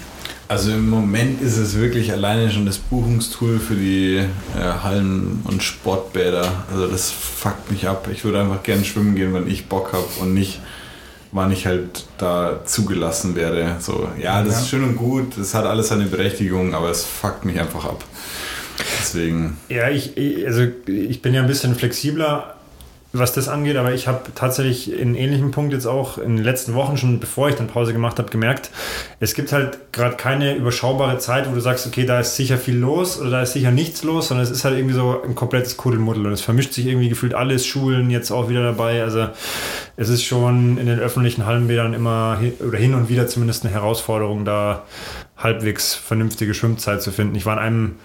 Also im Moment ist es wirklich alleine schon das Buchungstool für die äh, Hallen und Sportbäder. Also das fuckt mich ab. Ich würde einfach gern schwimmen gehen, wenn ich Bock habe und nicht, wann ich halt da zugelassen werde. So, ja, das ja. ist schön und gut, das hat alles seine Berechtigung, aber es fuckt mich einfach ab. Deswegen. Ja, ich, also ich bin ja ein bisschen flexibler was das angeht, aber ich habe tatsächlich in ähnlichem Punkt jetzt auch in den letzten Wochen schon, bevor ich dann Pause gemacht habe, gemerkt, es gibt halt gerade keine überschaubare Zeit, wo du sagst, okay, da ist sicher viel los oder da ist sicher nichts los, sondern es ist halt irgendwie so ein komplettes Kuddelmuddel und es vermischt sich irgendwie gefühlt alles, Schulen jetzt auch wieder dabei, also es ist schon in den öffentlichen Hallenbädern immer oder hin und wieder zumindest eine Herausforderung, da halbwegs vernünftige Schwimmzeit zu finden. Ich war an einem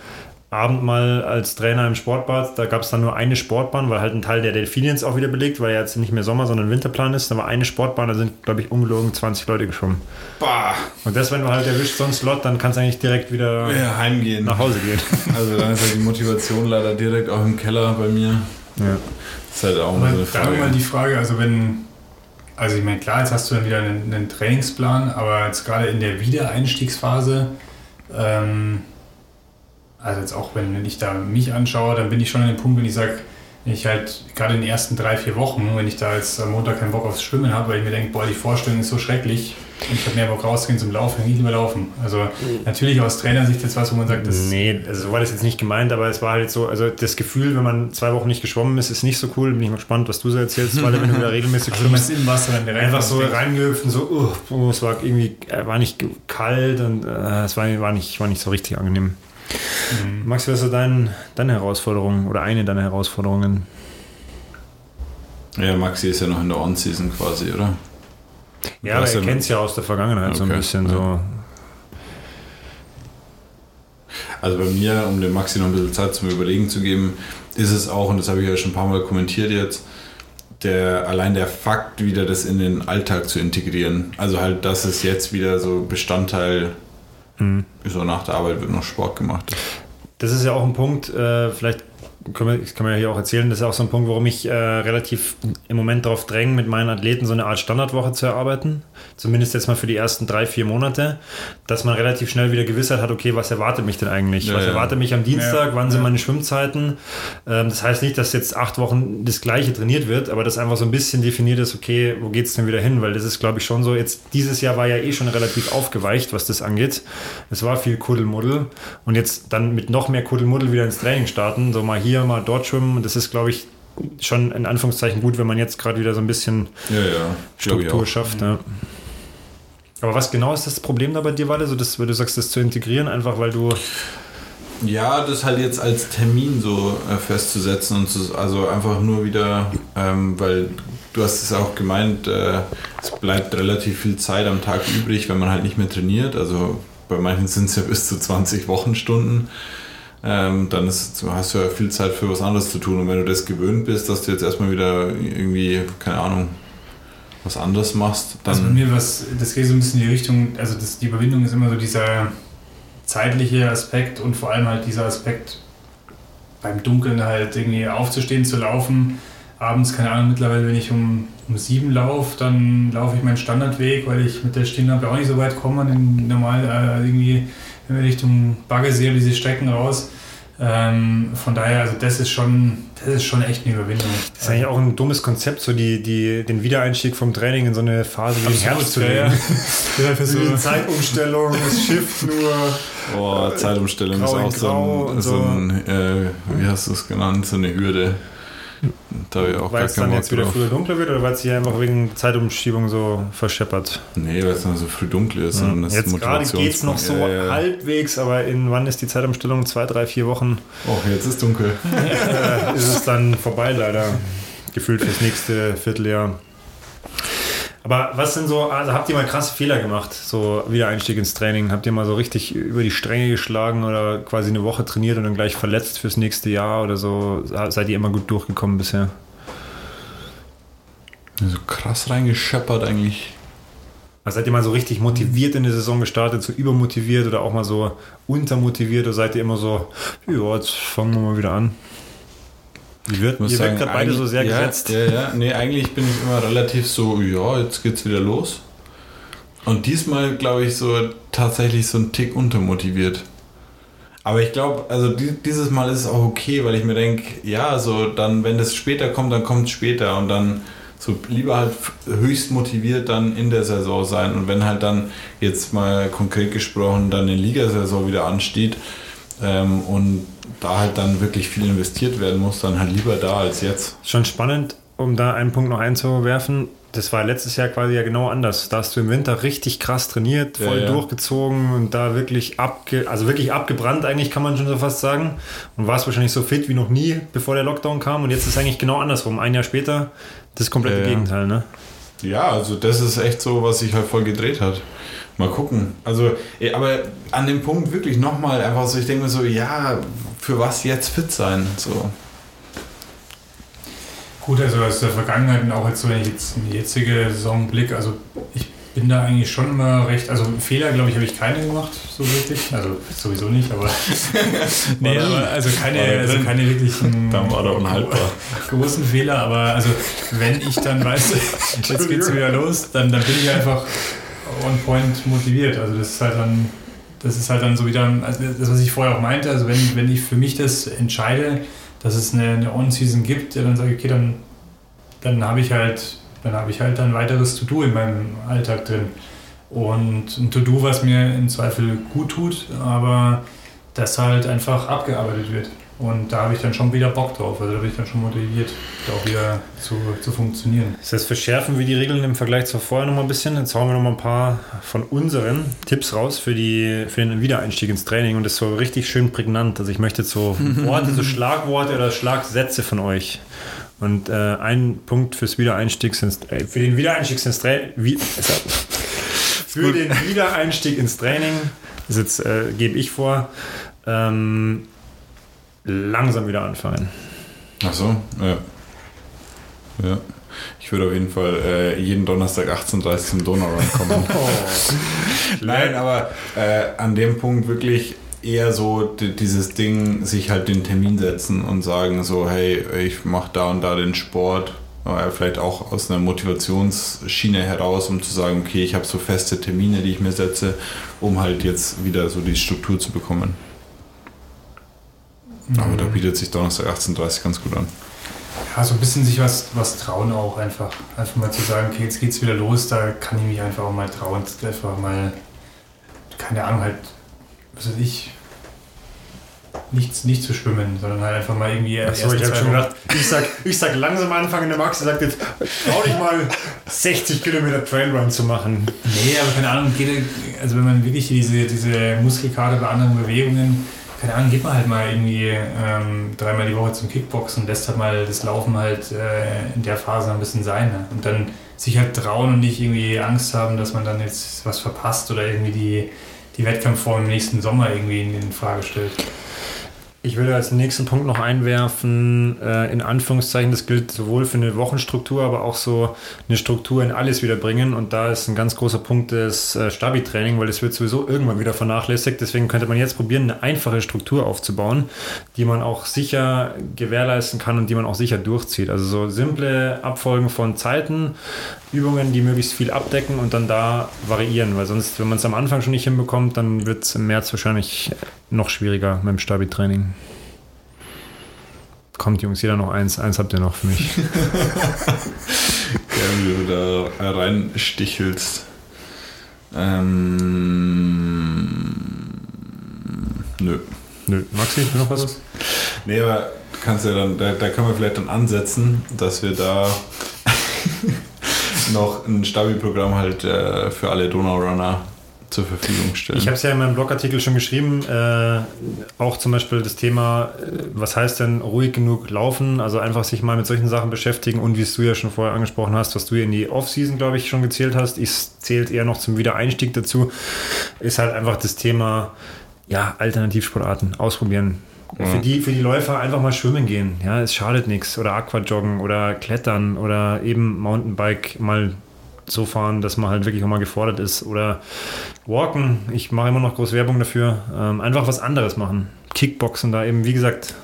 Abend mal als Trainer im Sportbad, da gab es dann nur eine Sportbahn, weil halt ein Teil der Delfiniens auch wieder belegt, weil ja jetzt nicht mehr Sommer, sondern Winterplan ist. Da war eine Sportbahn, da sind, glaube ich, ungelogen 20 Leute geschwommen. Bah. Und das, wenn du halt erwischt so einen Slot, dann kannst du eigentlich direkt wieder Ja, heimgehen. nach Hause gehen. Also dann ist halt die Motivation leider direkt auch im Keller bei mir. ja. Das ist halt auch mal so eine da mal Frage. die Frage, also wenn, also ich meine, klar, jetzt hast du dann wieder einen, einen Trainingsplan, aber jetzt gerade in der Wiedereinstiegsphase, ähm, also jetzt auch wenn ich da mich anschaue, dann bin ich schon an dem Punkt, wenn ich sage, ich halt gerade in den ersten drei, vier Wochen, wenn ich da jetzt am Montag keinen Bock aufs Schwimmen habe, weil ich mir denke, boah, die Vorstellung ist so schrecklich und ich habe mehr Bock rauszugehen zum Laufen, dann gehe ich lieber laufen. Also natürlich aus Trainersicht jetzt was, wo man sagt, das Nee, also so war das jetzt nicht gemeint, aber es war halt so, also das Gefühl, wenn man zwei Wochen nicht geschwommen ist, ist nicht so cool. Bin ich mal gespannt, was du so erzählst, weil wenn du wieder regelmäßig also schwimmst. im Wasser dann direkt Einfach so reingehüpft und so, uh, oh, es war irgendwie, äh, war nicht kalt und äh, es war, war, nicht, war nicht so richtig angenehm. Mhm. Max, was ist dein, deine Herausforderung oder eine deiner Herausforderungen? Ja, Maxi ist ja noch in der On-Season quasi, oder? Ja, aber er kennt es ja aus der Vergangenheit so ein Okay, bisschen ja. so. Also bei mir, um dem Maxi noch ein bisschen Zeit zum Überlegen zu geben, ist es auch, und das habe ich ja schon ein paar Mal kommentiert jetzt, der, allein der Fakt, wieder das in den Alltag zu integrieren. Also halt, dass es jetzt wieder so Bestandteil, Mhm. so nach der Arbeit wird noch Sport gemacht. Das ist ja auch ein Punkt, äh, vielleicht können wir, das kann man ja hier auch erzählen, das ist auch so ein Punkt, warum ich äh, relativ im Moment darauf dränge, mit meinen Athleten so eine Art Standardwoche zu erarbeiten. Zumindest jetzt mal für die ersten drei, vier Monate, dass man relativ schnell wieder Gewissheit hat, okay, was erwartet mich denn eigentlich? Ja, was ja. erwartet mich am Dienstag? Ja, Wann sind meine Schwimmzeiten? Ähm, das heißt nicht, dass jetzt acht Wochen das Gleiche trainiert wird, aber dass einfach so ein bisschen definiert ist, okay, wo geht es denn wieder hin? Weil das ist, glaube ich, schon so, jetzt dieses Jahr war ja eh schon relativ aufgeweicht, was das angeht. Es war viel Kuddelmuddel und jetzt dann mit noch mehr Kuddelmuddel wieder ins Training starten, so mal hier, mal dort schwimmen. Und das ist, glaube ich, schon in Anführungszeichen gut, wenn man jetzt gerade wieder so ein bisschen Ja, ja. Struktur schafft. Ja. Aber was genau ist das Problem da bei dir, Walle? So das, weil du sagst, das zu integrieren, einfach weil du. Ja, das halt jetzt als Termin so äh, festzusetzen und zu, also einfach nur wieder, ähm, weil du hast es auch gemeint, äh, es bleibt relativ viel Zeit am Tag übrig, wenn man halt nicht mehr trainiert. Also bei manchen sind es ja bis zu 20 Wochenstunden. Ähm, dann ist, hast du ja viel Zeit für was anderes zu tun. Und wenn du das gewöhnt bist, dass du jetzt erstmal wieder irgendwie, keine Ahnung, was anderes machst, dann. Also bei mir was, das geht so ein bisschen in die Richtung, also das, die Überwindung ist immer so dieser zeitliche Aspekt und vor allem halt dieser Aspekt beim Dunkeln halt irgendwie aufzustehen, zu laufen. Abends, keine Ahnung, mittlerweile, wenn ich um, um sieben laufe, dann laufe ich meinen Standardweg, weil ich mit der Stirnlampe auch nicht so weit komme. Denn normal äh, irgendwie Richtung Baggersee diese Strecken raus. Ähm, von daher, also das ist schon, das ist schon echt eine Überwindung. Das ist eigentlich auch ein dummes Konzept, so die, die, den Wiedereinstieg vom Training in so eine Phase wie den Herbst zu legen. ja, für so, Die Zeitumstellung, das Schiff nur. Boah, Zeitumstellung ist Grau in auch so ein, so so. ein äh, wie hast du es genannt, so eine Hürde. Da habe ich auch Weil es dann Bock jetzt wieder drauf. früher dunkler wird oder weil es hier einfach wegen Zeitumschiebung so verscheppert? Nee, weil es dann so früh dunkel ist. sondern das Jetzt gerade geht es noch so Ja, ja. halbwegs, aber in wann ist die Zeitumstellung? Zwei, drei, vier Wochen Oh, jetzt ist dunkel. äh, ist es dann vorbei leider. Gefühlt fürs nächste Vierteljahr. Aber was sind so, also habt ihr mal krasse Fehler gemacht, so Wiedereinstieg ins Training? Habt ihr mal so richtig über die Stränge geschlagen oder quasi eine Woche trainiert und dann gleich verletzt fürs nächste Jahr oder so? Seid ihr immer gut durchgekommen bisher? So krass reingescheppert eigentlich. Also seid ihr mal so richtig motiviert in die Saison gestartet, so übermotiviert oder auch mal so untermotiviert oder seid ihr immer so, ja, jetzt fangen wir mal wieder an? Ich muss ihr sagen, gerade beide so sehr ja, gesetzt. Ja, ja. Nee, eigentlich bin ich immer relativ so, ja, jetzt geht's wieder los. Und diesmal, glaube ich, so tatsächlich so ein Tick untermotiviert. Aber ich glaube, also die, dieses Mal ist es auch okay, weil ich mir denke, ja, so dann, wenn das später kommt, dann kommt es später und dann so lieber halt höchst motiviert dann in der Saison sein und wenn halt dann jetzt mal konkret gesprochen dann eine Ligasaison wieder ansteht ähm, und da halt dann wirklich viel investiert werden muss, dann halt lieber da als jetzt. Schon spannend, um da einen Punkt noch einzuwerfen. Das war letztes Jahr quasi ja genau anders. Da hast du im Winter richtig krass trainiert, voll Ja, ja. durchgezogen und da wirklich abge, also wirklich abgebrannt eigentlich kann man schon so fast sagen. Und warst wahrscheinlich so fit wie noch nie, bevor der Lockdown kam. Und jetzt ist es eigentlich genau andersrum. Ein Jahr später das komplette Ja, ja. Gegenteil, ne? Ja, also das ist echt so, was sich halt voll gedreht hat. Mal gucken. Also, eh, aber an dem Punkt wirklich nochmal einfach so, ich denke mir so, ja, für was jetzt fit sein? So. Gut, also aus der Vergangenheit und auch jetzt, so, wenn ich jetzt in die jetzige Saison blicke, also ich bin da eigentlich schon immer recht, also Fehler, glaube ich, habe ich keine gemacht, so wirklich. Also sowieso nicht, aber. nee, aber also keine, also keine wirklichen. Dann war der unhaltbar. Großen Fehler, aber also wenn ich dann weiß, jetzt geht's wieder los, dann, dann bin ich einfach on point motiviert. Also das ist halt dann, das ist halt dann so wieder, also das, was ich vorher auch meinte, also wenn, wenn ich für mich das entscheide, dass es eine, eine On-Season gibt, ja, dann sage ich, okay, dann, dann habe ich halt dann habe ich halt ein weiteres To-Do in meinem Alltag drin. Und ein To-Do, was mir im Zweifel gut tut, aber das halt einfach abgearbeitet wird. Und da habe ich dann schon wieder Bock drauf. Also da bin ich dann schon motiviert, da auch wieder zu, zu funktionieren. Das heißt, verschärfen wir die Regeln im Vergleich zu vorher noch mal ein bisschen. Jetzt hauen wir noch mal ein paar von unseren Tipps raus für, die, für den Wiedereinstieg ins Training. Und das ist so richtig schön prägnant. Also ich möchte jetzt so Worte, so Schlagworte oder Schlagsätze von euch. Und äh, ein Punkt fürs Wiedereinstieg ins, äh, für den Wiedereinstieg ins Training. Wie, für den Wiedereinstieg ins Training, das jetzt äh, gebe ich vor, ähm, langsam wieder anfangen. Ach so, ja. Ja. Ich würde auf jeden Fall äh, jeden Donnerstag 18.30 Uhr zum Donaurun kommen. oh. Nein, aber äh, an dem Punkt wirklich eher so dieses Ding, sich halt den Termin setzen und sagen so, hey, ich mache da und da den Sport. Vielleicht auch aus einer Motivationsschiene heraus, um zu sagen, okay, ich habe so feste Termine, die ich mir setze, um halt jetzt wieder so die Struktur zu bekommen. Mhm. Aber da bietet sich Donnerstag 18.30 Uhr ganz gut an. Ja, so ein bisschen sich was, was trauen auch einfach. Einfach mal zu sagen, okay, jetzt geht's wieder los, da kann ich mich einfach auch mal trauen. Einfach mal, keine Ahnung, halt, was weiß ich, nichts nicht zu schwimmen, sondern halt einfach mal irgendwie. Achso, ich habe schon gedacht, ich sag, ich sag langsam anfangen, der Max sagt jetzt, trau dich mal 60 Kilometer Trailrun zu machen. Nee, aber keine Ahnung, geht, also wenn man wirklich diese, diese Muskelkater bei anderen Bewegungen, keine Ahnung, geht man halt mal irgendwie ähm, dreimal die Woche zum Kickboxen und lässt halt mal das Laufen halt äh, in der Phase ein bisschen sein. Ne? Und dann sich halt trauen und nicht irgendwie Angst haben, dass man dann jetzt was verpasst oder irgendwie die, die Wettkampfform im nächsten Sommer irgendwie in, in Frage stellt. Ich will als nächsten Punkt noch einwerfen, äh, in Anführungszeichen, das gilt sowohl für eine Wochenstruktur, aber auch so eine Struktur in alles wieder bringen. Und da ist ein ganz großer Punkt das äh, Stabi-Training, weil es wird sowieso irgendwann wieder vernachlässigt. Deswegen könnte man jetzt probieren, eine einfache Struktur aufzubauen, die man auch sicher gewährleisten kann und die man auch sicher durchzieht. Also so simple Abfolgen von Zeiten, Übungen, die möglichst viel abdecken und dann da variieren, weil sonst, wenn man es am Anfang schon nicht hinbekommt, dann wird es im März wahrscheinlich noch schwieriger mit dem Stabi-Training. Kommt, Jungs, jeder noch eins. Eins habt ihr noch für mich. ja, wie du da reinstichelst. Ähm, nö. Nö. Maxi, noch was? Nee, aber kannst ja dann, da, da können wir vielleicht dann ansetzen, dass wir da noch ein Stabi-Programm halt äh, für alle Donaurunner zur Verfügung stellen. Ich habe es ja in meinem Blogartikel schon geschrieben, äh, auch zum Beispiel das Thema, äh, was heißt denn ruhig genug laufen, also einfach sich mal mit solchen Sachen beschäftigen und wie es du ja schon vorher angesprochen hast, was du in die Off-Season, glaube ich, schon gezählt hast, ich zählt eher noch zum Wiedereinstieg dazu, ist halt einfach das Thema, ja, Alternativsportarten ausprobieren. Ja. Für, die, für die Läufer einfach mal schwimmen gehen. Ja, es schadet nichts. Oder Aquajoggen oder Klettern oder eben Mountainbike mal so fahren, dass man halt wirklich auch mal gefordert ist. Oder Walken, ich mache immer noch groß Werbung dafür. Ähm, einfach was anderes machen. Kickboxen da eben, wie gesagt,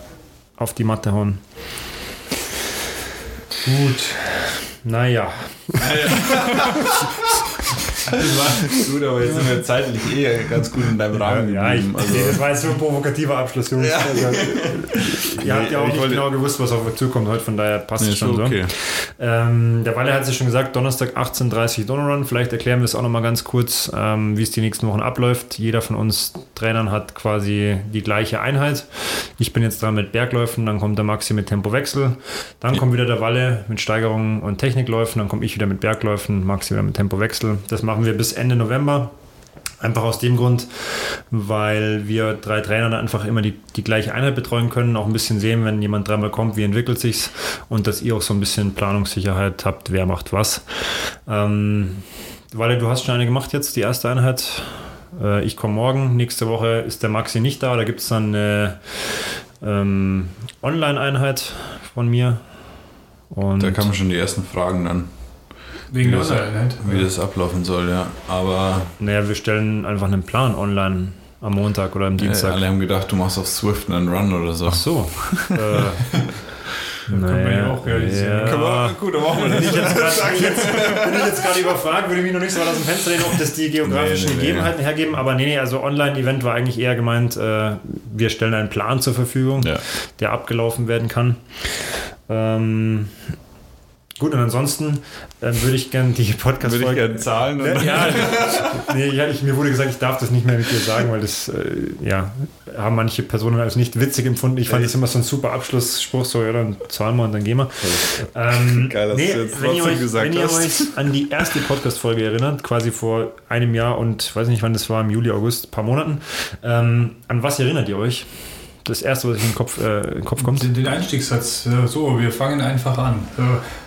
auf die Matte hauen. Gut. Naja. Das war gut, aber jetzt sind wir zeitlich eh ganz gut in deinem Rahmen ja, geblieben. Also. Nee, das war jetzt so ein provokativer Abschluss, Jungs. Ja. Also, ihr habt ja auch nicht genau gewusst, was auf euch zukommt heute, von daher passt es schon okay. so. Ähm, der Walle hat es schon gesagt, Donnerstag 18.30 Uhr Donnerrun. Vielleicht erklären wir es auch nochmal ganz kurz, ähm, wie es die nächsten Wochen abläuft. Jeder von uns Trainern hat quasi die gleiche Einheit. Ich bin jetzt dran mit Bergläufen, dann kommt der Maxi mit Tempowechsel, dann ja. kommt wieder der Walle mit Steigerungen und Technikläufen, dann komme ich wieder mit Bergläufen, Maxi wieder mit Tempowechsel. Das machen wir bis Ende November. Einfach aus dem Grund, weil wir drei Trainer dann einfach immer die, die gleiche Einheit betreuen können, auch ein bisschen sehen, wenn jemand dreimal kommt, wie entwickelt sich's und dass ihr auch so ein bisschen Planungssicherheit habt, wer macht was. Ähm, Walle, du hast schon eine gemacht jetzt, die erste Einheit. Äh, ich komme morgen. Nächste Woche ist der Maxi nicht da. Da gibt es dann eine ähm, Online-Einheit von mir. Und Da kamen schon die ersten Fragen dann, Wegen der das- Online-Einheit. wie das ablaufen soll, ja. Aber naja, wir stellen einfach einen Plan online am Montag oder am Dienstag. alle haben gedacht, du machst auf Swift einen Run oder so. Ach so. äh, können wir ja auch realisieren. Können wir- gut, dann machen wir Bin ich jetzt gerade jetzt, bin ich jetzt gerade überfragt, würde mich noch nicht so weit aus dem Fenster lehnen, ob das die geografischen Nee, nee, nee. Gegebenheiten hergeben, aber nee, nee, also Online-Event war eigentlich eher gemeint, äh, wir stellen einen Plan zur Verfügung, Ja. der abgelaufen werden kann. Ähm, gut, und ansonsten äh, würde ich gerne die Podcast-Folge... zahlen. Ja, ja, nee, ja, ich, mir wurde gesagt, ich darf das nicht mehr mit dir sagen, weil das, äh, ja, haben manche Personen als nicht witzig empfunden. Ich fand das immer so ein super Abschlussspruch, so, ja, dann zahlen wir und dann gehen wir. Ähm, Geil, dass du jetzt wenn ihr euch, gesagt wenn ihr hast. euch an die erste Podcast-Folge erinnert, quasi vor einem Jahr und ich weiß nicht, wann das war, im Juli, August, ein paar Monaten, ähm, an was erinnert ihr euch? Das erste, was euch in den Kopf, äh, in den Kopf kommt? Den, den Einstiegssatz, so, wir fangen einfach an.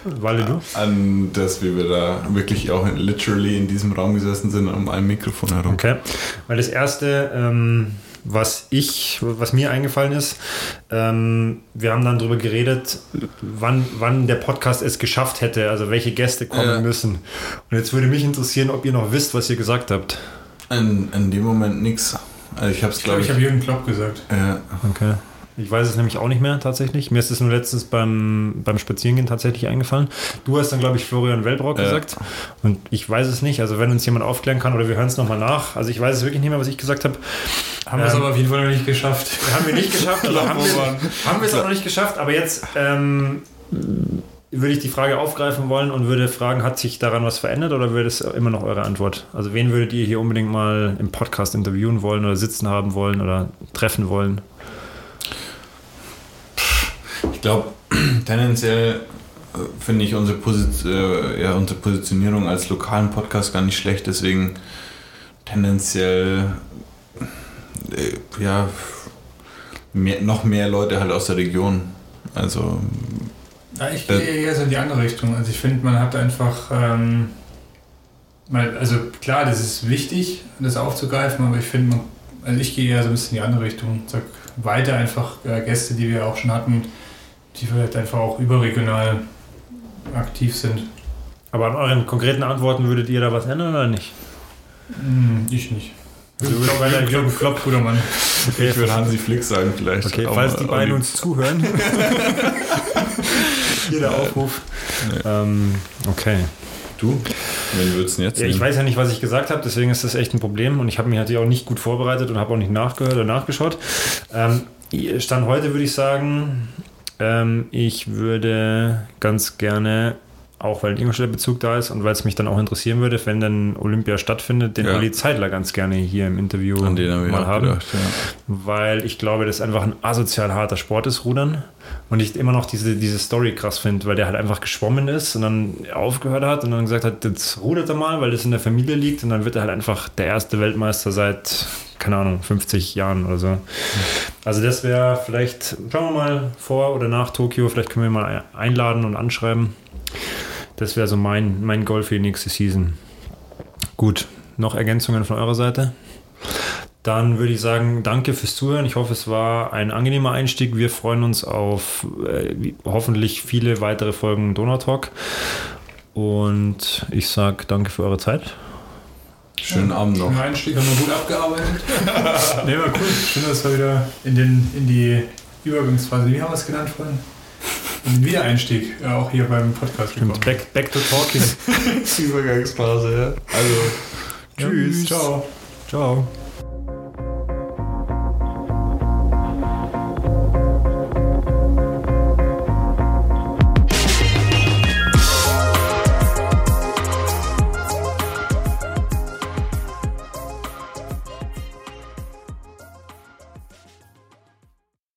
Walle, du? An das, wie wir da wirklich auch in, literally in diesem Raum gesessen sind, um ein Mikrofon herum. Okay. Weil das erste, ähm, was ich, was mir eingefallen ist, ähm, wir haben dann darüber geredet, wann, wann der Podcast es geschafft hätte, also welche Gäste kommen Ja. müssen. Und jetzt würde mich interessieren, ob ihr noch wisst, was ihr gesagt habt. In, in dem Moment nix. Also ich habe es, Ich glaube, glaube ich ich, habe Jürgen Klopp gesagt. ja, Okay. Ich weiß es nämlich auch nicht mehr tatsächlich. Mir ist es nur letztens beim, beim Spazierengehen tatsächlich eingefallen. Du hast dann, glaube ich, Florian Wellbrock Ja. gesagt. Und ich weiß es nicht. Also wenn uns jemand aufklären kann oder wir hören es nochmal nach. Also ich weiß es wirklich nicht mehr, was ich gesagt habe. Haben wir es Ähm, aber auf jeden Fall noch nicht geschafft. Haben wir nicht geschafft, also haben, wir, Mann. haben wir es auch noch nicht geschafft, aber jetzt ähm, würde ich die Frage aufgreifen wollen und würde fragen, hat sich daran was verändert oder wäre das immer noch eure Antwort? Also wen würdet ihr hier unbedingt mal im Podcast interviewen wollen oder sitzen haben wollen oder treffen wollen? Ich glaube, tendenziell äh, finde ich unsere, Posit äh, ja, unsere Positionierung als lokalen Podcast gar nicht schlecht, deswegen tendenziell äh, ja, mehr, noch mehr Leute halt aus der Region. Also, Ja, ich Äh, gehe eher so in die andere Richtung. Also ich finde, man hat einfach, ähm, mal, also klar, das ist wichtig, das aufzugreifen, aber ich finde, man, also ich gehe eher so ein bisschen in die andere Richtung. Sag weiter einfach äh, Gäste, die wir auch schon hatten, die vielleicht einfach auch überregional aktiv sind. Aber an euren konkreten Antworten würdet ihr da was ändern oder nicht? Hm, ich nicht. Also Jürgen weil der Jürgen Klopp, guter Mann. Okay, ich würde Hansi Flick sagen vielleicht. okay falls die beiden uns zuhören. Hier der Aufruf. Ähm, okay. Du? Wen würdest du jetzt Ja, ich nehmen? weiß ja nicht, was ich gesagt habe, deswegen ist das echt ein Problem und ich habe mich natürlich auch nicht gut vorbereitet und habe auch nicht nachgehört oder nachgeschaut. Ähm, Stand heute würde ich sagen, ähm, ich würde ganz gerne, auch weil ein Ingolstädter Bezug da ist und weil es mich dann auch interessieren würde, wenn dann Olympia stattfindet, den Ja. Olli Zeidler ganz gerne hier im Interview An den habe mal haben gedacht. Ja. weil ich glaube, das einfach ein asozial harter Sport ist, Rudern. Und ich immer noch diese, diese Story krass finde, weil der halt einfach geschwommen ist und dann aufgehört hat und dann gesagt hat, jetzt rudert er mal, weil das in der Familie liegt und dann wird er halt einfach der erste Weltmeister seit, keine Ahnung, 50 Jahren oder so. Also das wäre vielleicht, schauen wir mal vor oder nach Tokio, vielleicht können wir mal einladen und anschreiben. Das wäre so mein, mein Goal für die nächste Season. Gut, noch Ergänzungen von eurer Seite? Dann würde ich sagen, danke fürs Zuhören. Ich hoffe, es war ein angenehmer Einstieg. Wir freuen uns auf äh, hoffentlich viele weitere Folgen Donautalk. Und ich sage danke für eure Zeit. Schönen Abend noch. Im Einstieg haben wir gut abgearbeitet. ne, war cool. Schön, dass wir wieder in, den, in die Übergangsphase, wie haben wir es genannt vorhin? In den Wiedereinstieg, äh, auch hier beim Podcast gekommen. Back, back to talking. Übergangsphase, ja. Also, Tschüss. Ciao. Ciao.